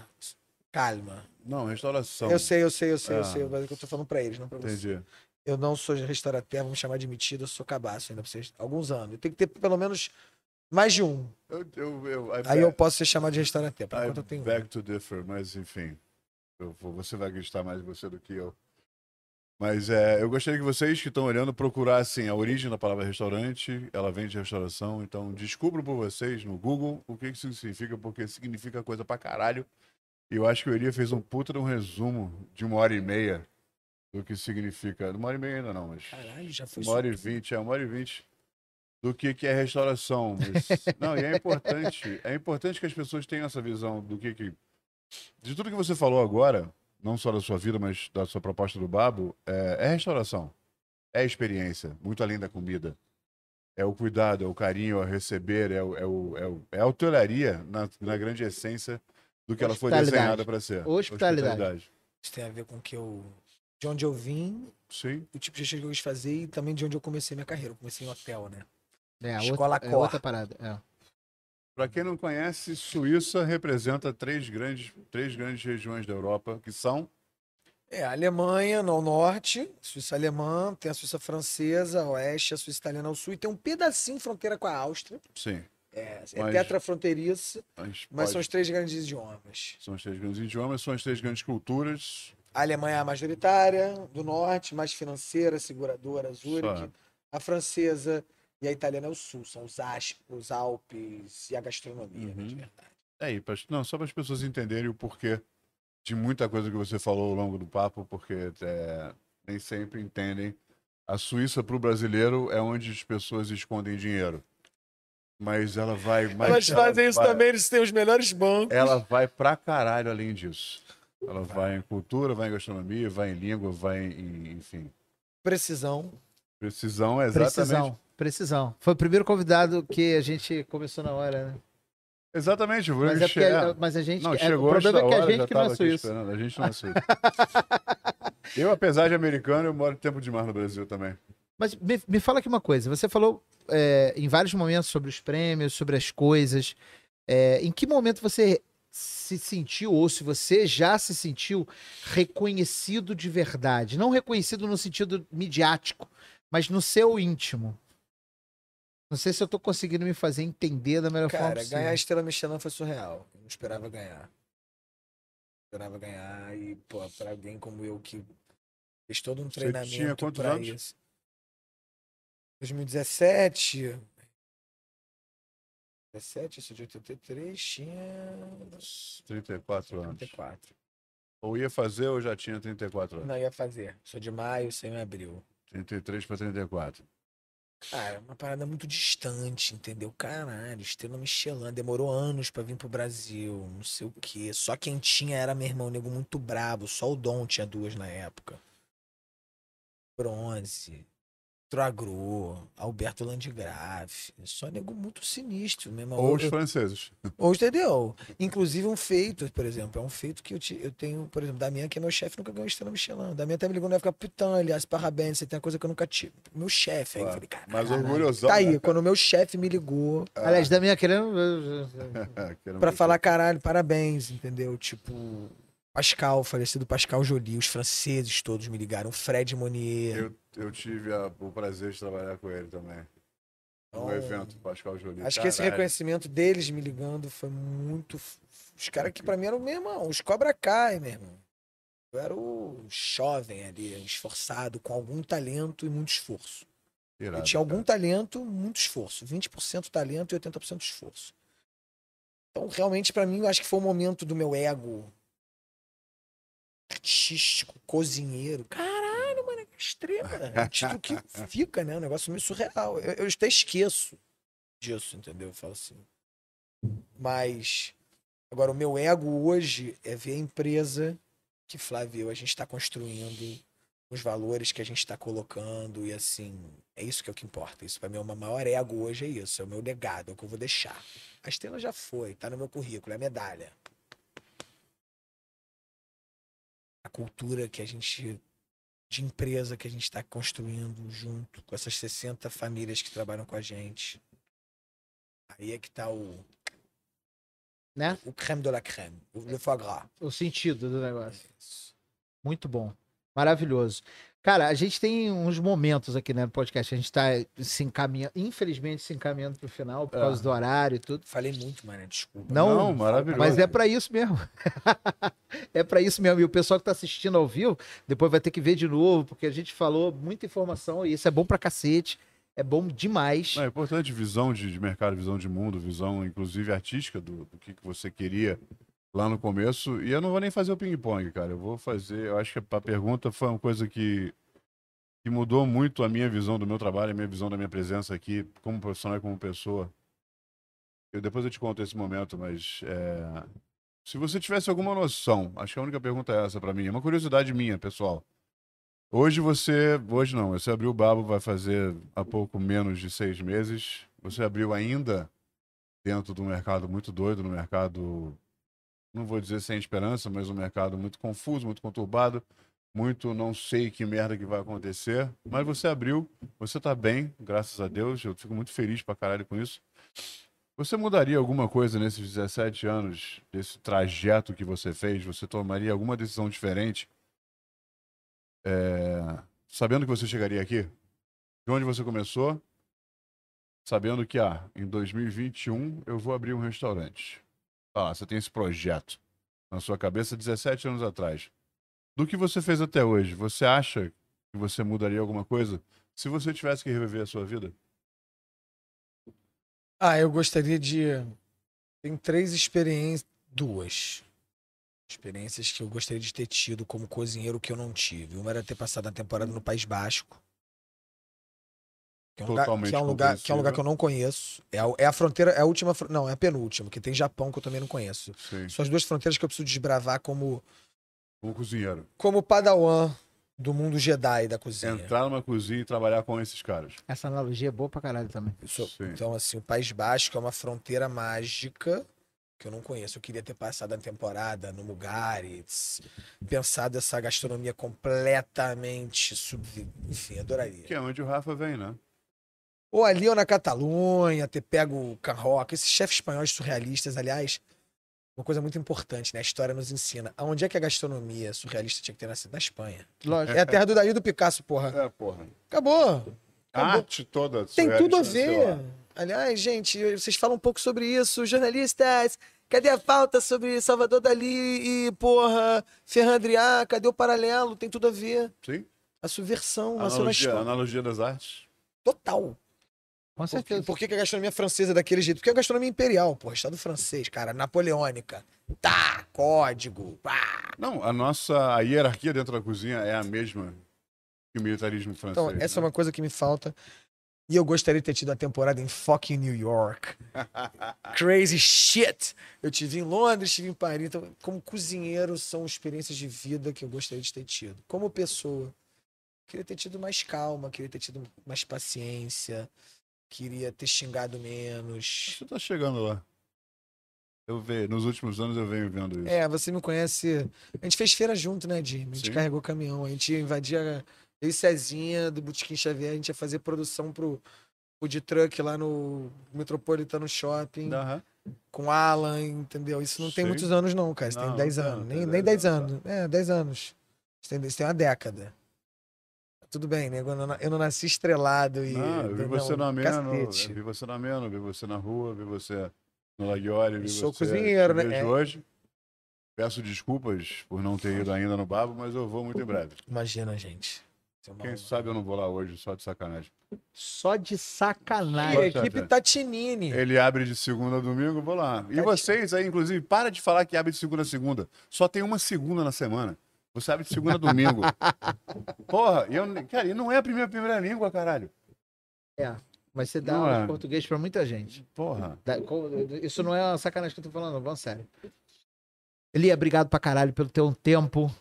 Calma. Não, restauração. Eu sei, eu sei, eu sei, eu Ah. sei. Mas é que eu tô falando pra eles, não pra você. Entendi. Eu não sou restaurateur, vamos chamar de metido, eu sou cabaço ainda pra vocês. Alguns anos. Eu tenho que ter pelo menos mais de um. Eu, eu, eu, Aí eu posso ser chamado de restaurateur. Por enquanto eu tenho um. beg to differ, mas enfim. Eu vou- você vai gostar mais de você do que eu. Mas é, eu gostaria que vocês que estão olhando procurassem a origem da palavra restaurante. Ela vem de restauração. Então descubram por vocês no Google o que isso significa, porque significa coisa pra caralho. E eu acho que o Elia fez um puta de um resumo de uma hora e meia do que significa. Uma hora e meia ainda não, mas. Caralho, já foi Uma hora e vinte, é uma hora e vinte do que, que é restauração. Mas, <laughs> não, e é importante, é importante que as pessoas tenham essa visão do que, que. De tudo que você falou agora, não só da sua vida, mas da sua proposta do Babo, é, é restauração. É experiência, muito além da comida. É o cuidado, é o carinho, é o receber, é, o, é, o, é, o, é a hotelaria na, na grande essência do que ela foi Hospitalidade. desenhada para ser. Hospitalidade. Isso tem a ver com que eu. De onde eu vim, Sim. o tipo de gestão que eu quis fazer e também de onde eu comecei minha carreira. Eu comecei em hotel, né? É, a Escola outra, é Cor. outra parada. É. Para quem não conhece, Suíça representa três grandes, três grandes regiões da Europa, que são É, a Alemanha no norte, Suíça alemã, tem a Suíça francesa, a oeste, a Suíça italiana ao sul, e tem um pedacinho fronteira com a Áustria. Sim. É, é tetrafronteiriça, Mas, mas são os três grandes idiomas. são os três grandes idiomas, são as três grandes culturas. A Alemanha é a majoritária, do norte, mais financeira, seguradora, Zurich. A francesa e a italiana é o sul, são os, As- os Alpes e a gastronomia, né, de Uhum. verdade. É, e pra- não, só para as pessoas entenderem o porquê de muita coisa que você falou ao longo do papo, porque é, nem sempre entendem. A Suíça, para o brasileiro, é onde as pessoas escondem dinheiro. Mas ela vai. Mas Elas ela fazem isso vai- também, eles têm os melhores bancos. Ela vai pra caralho além disso. Ela vai em cultura, vai em gastronomia, vai em língua, vai em. Enfim. Precisão. Precisão é exatamente. Precisão. Precisão. Foi o primeiro convidado que a gente começou na hora, né? Exatamente, o Mas, é porque, é- mas a gente. Não, é, chegou o problema é que a gente que não é suíço. A gente não é suíço. eu, apesar de americano, eu moro tempo demais no Brasil também. Mas me, me fala aqui uma coisa. Você falou é, em vários momentos sobre os prêmios, sobre as coisas. É, em que momento você se sentiu, ou se você já se sentiu reconhecido de verdade? Não reconhecido no sentido midiático, mas no seu íntimo. Não sei se eu tô conseguindo me fazer entender da melhor forma Cara, possível. ganhar a estrela Michelin foi surreal. Eu não esperava ganhar. Esperava ganhar e, pô, pra alguém como eu que fez todo um Você treinamento tinha quantos pra anos? isso. 2017. 17, isso de 83, tinha 34 anos. 34. Ou ia fazer ou já tinha 34 anos. Não ia fazer. Sou de maio, saiu em abril. 33 para 34. Cara, é uma parada muito distante, entendeu? Caralho, estrela Michelin, demorou anos pra vir pro Brasil, não sei o quê. Só quem tinha era meu irmão, nego muito brabo, só o Dom tinha duas na época. Bronze, Troagro, Alberto Landgraf, só nego muito sinistro, meu irmão. Ou Eu- os eu- franceses. ou entendeu? Inclusive um feito, por exemplo, é um feito que eu, te- eu tenho, por exemplo, Damian, que é meu chefe, nunca ganhou estrela Michelin. Damian até me ligou na época, putão, aliás, parabéns, você tem uma coisa que eu nunca tive. Meu chefe, aí eu Claro. falei, cara, Mas orgulhosão. Tá aí, né? quando o meu chefe me ligou Aliás, da minha <laughs> querendo. Pra falar, caralho, parabéns, entendeu? Tipo, Pascal, falecido Pascal Joly, os franceses todos me ligaram, Fred Monier. Eu, eu tive a- o prazer de trabalhar com ele também. No Então, evento, Pascal Jolie. Acho que esse Caralho. reconhecimento deles me ligando foi muito. Os caras que pra mim eram meu irmão, os Cobra Kai, meu irmão. Eu era o jovem ali, esforçado, com algum talento e muito esforço. Irado, Eu tinha algum cara. talento, muito esforço. 20% talento e 80% esforço. Então, realmente, pra mim, eu acho que foi o momento do meu ego artístico, cozinheiro. Caralho, mano, é estrela. É um título que fica, né? Um negócio meio surreal. Eu, eu até esqueço disso, entendeu? Eu falo assim. Mas, agora, o meu ego hoje é ver a empresa que Flávio, a gente está construindo, os valores que a gente está colocando e assim, é isso que é o que importa. Isso para mim é o meu maior ego hoje, é isso, é o meu legado, é o que eu vou deixar. A estrela já foi, tá no meu currículo, é a medalha. A cultura que a gente de empresa que a gente está construindo junto com essas 60 famílias que trabalham com a gente. Aí é que tá o Né? o creme de la creme, o le foie gras. O sentido do negócio. Muito bom. Maravilhoso. Cara, a gente tem uns momentos aqui né, no podcast. A gente tá se encaminhando, infelizmente, se encaminhando pro final por É. causa do horário e tudo. Falei muito, mano, desculpa. Não, Não, maravilhoso. Mas é pra isso mesmo. <laughs> é pra isso mesmo. E o pessoal que tá assistindo ao vivo, depois vai ter que ver de novo, porque a gente falou muita informação e isso é bom pra cacete. É bom demais. Não, é importante visão de, de mercado, visão de mundo, visão inclusive artística do, do que, que você queria lá no começo. E eu não vou nem fazer o ping-pong, cara. Eu vou fazer. Eu acho que a pergunta foi uma coisa que, que mudou muito a minha visão do meu trabalho, a minha visão da minha presença aqui, como profissional e como pessoa. Eu, depois eu te conto esse momento, mas. é, se você tivesse alguma noção, acho que a única pergunta é essa pra mim. É uma curiosidade minha, pessoal. Hoje você. Hoje não, você abriu o Babo, vai fazer há pouco menos de seis meses. Você abriu ainda dentro de um mercado muito doido, no mercado, não vou dizer sem esperança, mas um mercado muito confuso, muito conturbado, muito não sei que merda que vai acontecer. Mas você abriu, você tá bem, graças a Deus. Eu fico muito feliz pra caralho com isso. Você mudaria alguma coisa nesses 17 anos, desse trajeto que você fez? Você tomaria alguma decisão diferente? É, sabendo que você chegaria aqui, de onde você começou, sabendo que, ah, em 2021 eu vou abrir um restaurante. Ah, você tem esse projeto na sua cabeça 17 anos atrás. Do que você fez até hoje, você acha que você mudaria alguma coisa se você tivesse que reviver a sua vida? Ah, eu gostaria de. Tem três experiências. Duas. Experiências que eu gostaria de ter tido como cozinheiro que eu não tive. Uma era ter passado a temporada no País Basco. Que é um, lugar, Totalmente que, é um lugar, que é um lugar que eu não conheço. É a, é a fronteira, é a última. Não, é a penúltima, que tem Japão que eu também não conheço. Sim. São as duas fronteiras que eu preciso desbravar como, Como cozinheiro. como padawan do mundo Jedi da cozinha. Entrar numa cozinha e trabalhar com esses caras. Essa analogia é boa pra caralho também. Sou- Sim. então, assim, o País Basco é uma fronteira mágica que eu não conheço. Eu queria ter passado a temporada no Mugaritz, pensado essa gastronomia completamente sub... Enfim, adoraria. Que é onde o Rafa vem, né? Ou ali ou na Catalunha, ter pego o Can Roca, esses chefes espanhóis surrealistas, aliás, uma coisa muito importante, né? A história nos ensina. Aonde é que a gastronomia surrealista tinha que ter nascido? Na Espanha. Lógico. É a terra do Daí do Picasso, porra. É, porra. Acabou. A Acabou. arte toda. Tem tudo a ver. Aliás, gente, vocês falam um pouco sobre isso. Jornalistas, cadê a pauta sobre Salvador Dali e, porra, Ferran Adrià? Cadê o paralelo? Tem tudo a ver. Sim. A subversão na Analogia, história. analogia das artes. Total. Com Por, certeza. por que, que a gastronomia francesa é daquele jeito? Porque é a gastronomia imperial, porra. Estado francês, cara. Napoleônica. Tá, código. Pá. Não, a nossa a hierarquia dentro da cozinha é a mesma que o militarismo francês. Então, essa é né? uma coisa que me falta. E eu gostaria de ter tido uma temporada em fucking New York. <laughs> Crazy shit! Eu tive em Londres, tive em Paris. Então, como cozinheiro, são experiências de vida que eu gostaria de ter tido. Como pessoa, queria ter tido mais calma, queria ter tido mais paciência, queria ter xingado menos. Você tá chegando lá. Eu vejo, nos últimos anos eu venho vendo isso. É, você me conhece. A gente fez feira junto, né, Jimmy? A gente Sim. carregou caminhão, a gente invadia. Eu e Cezinha, do Botequim Xavier, a gente ia fazer produção pro, pro de truck lá no Metropolitano Shopping, Aham. com Alan, entendeu? Isso não tem Sim. muitos anos, não, cara. Isso Não, tem 10 não tem, anos. não tem Nem, nem 10 10 anos. É, 10 anos. Isso tem, isso tem uma década. Tudo bem, nego. Eu não, eu não nasci estrelado e. Não, eu vi você não, no Ameno, cacete. eu vi você Ameno, vi você na rua, vi você no Laguiole, vi sou você... cozinheiro, te né? É. hoje. Peço desculpas por não ter ido ainda no Babo, mas eu vou muito em breve. Imagina, gente. É Quem sabe eu não vou lá hoje, só de sacanagem. Só de E sacanagem. a Pode ser, equipe. Tatinini. Ele abre de segunda a domingo, vou lá. E Tá vocês aí, inclusive, para de falar que abre de segunda a segunda. Só tem uma segunda na semana. Você abre de segunda a domingo. <laughs> Porra, e eu, cara, e não é a primeira, primeira língua, caralho. Mas você dá Não aula é. de português pra muita gente. Porra. Isso não é uma sacanagem que eu tô falando, vamos sério. Elia, obrigado pra caralho pelo teu tempo.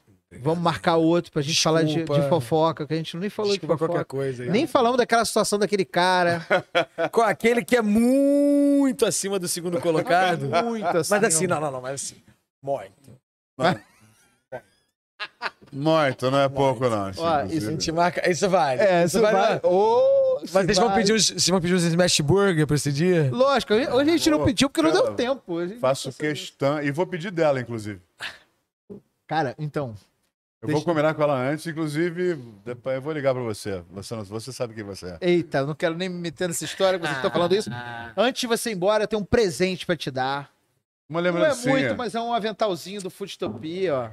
Vamos marcar outro pra gente falar de, Desculpa. de fofoca, que a gente nem falou Desculpa de qualquer fofoca. coisa. aí. Nem falamos daquela situação daquele cara. <laughs> Com aquele que é muito acima do segundo colocado. Muito assim. mas assim, não, não, não, mas assim. Muito. Muito, não é pouco, não. Ó. Isso a gente marca. Isso vale. É, isso vai. Ô, Mas se vocês vão vai. pedir, os, vocês vão pedir os smash burger pra esse dia? Lógico, hoje a gente não Pô, pediu porque não deu cara, tempo. Faço questão. E vou pedir dela, inclusive. Cara, então. Eu Deixa- vou combinar com ela antes, inclusive, depois eu vou ligar pra você. Você, não- você sabe quem você é. Eita, eu não quero nem me meter nessa história que vocês estão falando isso. Antes de você ir embora, eu tenho um presente pra te dar. Uma Não é lembrancinha. muito, mas é um aventalzinho do Foodtopia, ó.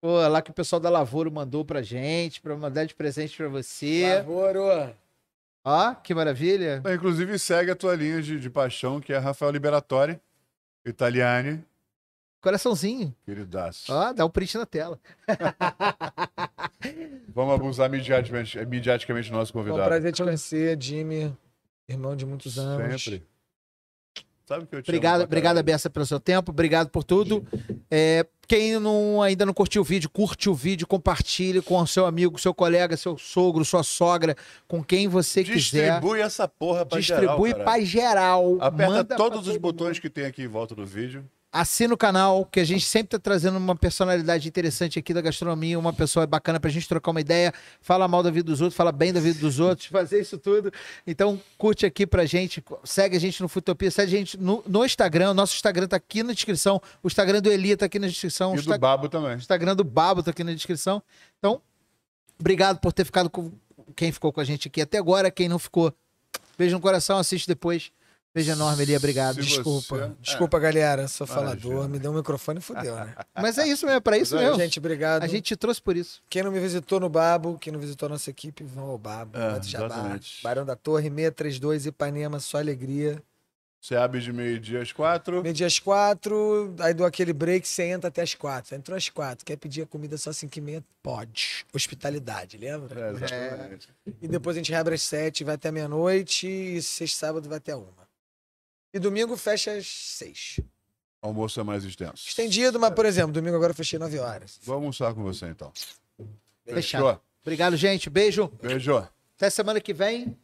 Pô, lá que o pessoal da Lavoura mandou pra gente, pra mandar de presente pra você. Lavoro. Ó, que maravilha. É, Inclusive, segue a tua linha de, de paixão, que é Rafael Liberatori, Italiani, Coraçãozinho. queridaço. Ó, dá um print na tela. <laughs> Vamos abusar midiaticamente, midiaticamente do nosso Foi um convidado. prazer te conhecer, Jimmy. Irmão de muitos anos. Sempre. Sabe que eu te Obrigado, pra obrigado. Bessa, pelo seu tempo. Obrigado por tudo. É, quem não, ainda não curtiu o vídeo, curte o vídeo, compartilhe com o seu amigo, seu colega, seu sogro, sua sogra, com quem você quiser. Distribui essa porra pra Distribui geral, pra cara. geral. Aperta manda pra todos os botões mundo. que tem aqui em volta do vídeo. Assina o canal, que a gente sempre tá trazendo uma personalidade interessante aqui da gastronomia, uma pessoa bacana pra gente trocar uma ideia, fala mal da vida dos outros, fala bem da vida dos outros, <laughs> fazer isso tudo. Então, curte aqui pra gente, segue a gente no Futopia, segue a gente no, no Instagram, o nosso Instagram tá aqui na descrição, o Instagram do Elia tá aqui na descrição, o E Insta- do Babo também. o Instagram do Babo tá aqui na descrição. Então, obrigado por ter ficado com quem ficou com a gente aqui até agora, quem não ficou, beijo no coração, assiste depois. Beijo enorme, Elia, obrigado. Se Desculpa. você- Desculpa, galera. Sou Imagina. falador. Me deu um microfone e fudeu, né? <laughs> Mas é isso mesmo, é pra isso é, mesmo. Gente, obrigado. A gente te trouxe por isso. Quem não me visitou no Babo, quem não visitou a nossa equipe, vão ao Babo. É, Jabá, exatamente. Barão da Torre, 632, Ipanema, só alegria. Você abre de meio-dia às quatro. Meio dia às quatro, aí dou aquele break, você entra até às quatro. Entrou às quatro, quer pedir a comida só cinco e meia? Pode. Hospitalidade, lembra? É, exatamente. E depois a gente reabre às sete, vai até meia-noite, e sexta e sábado vai até uma. E domingo fecha às seis. Almoço é mais extenso. Estendido, mas, por exemplo, domingo agora eu fechei nove horas. Vou almoçar com você então. Fechado. Obrigado, gente. Beijo. Beijo. Até semana que vem.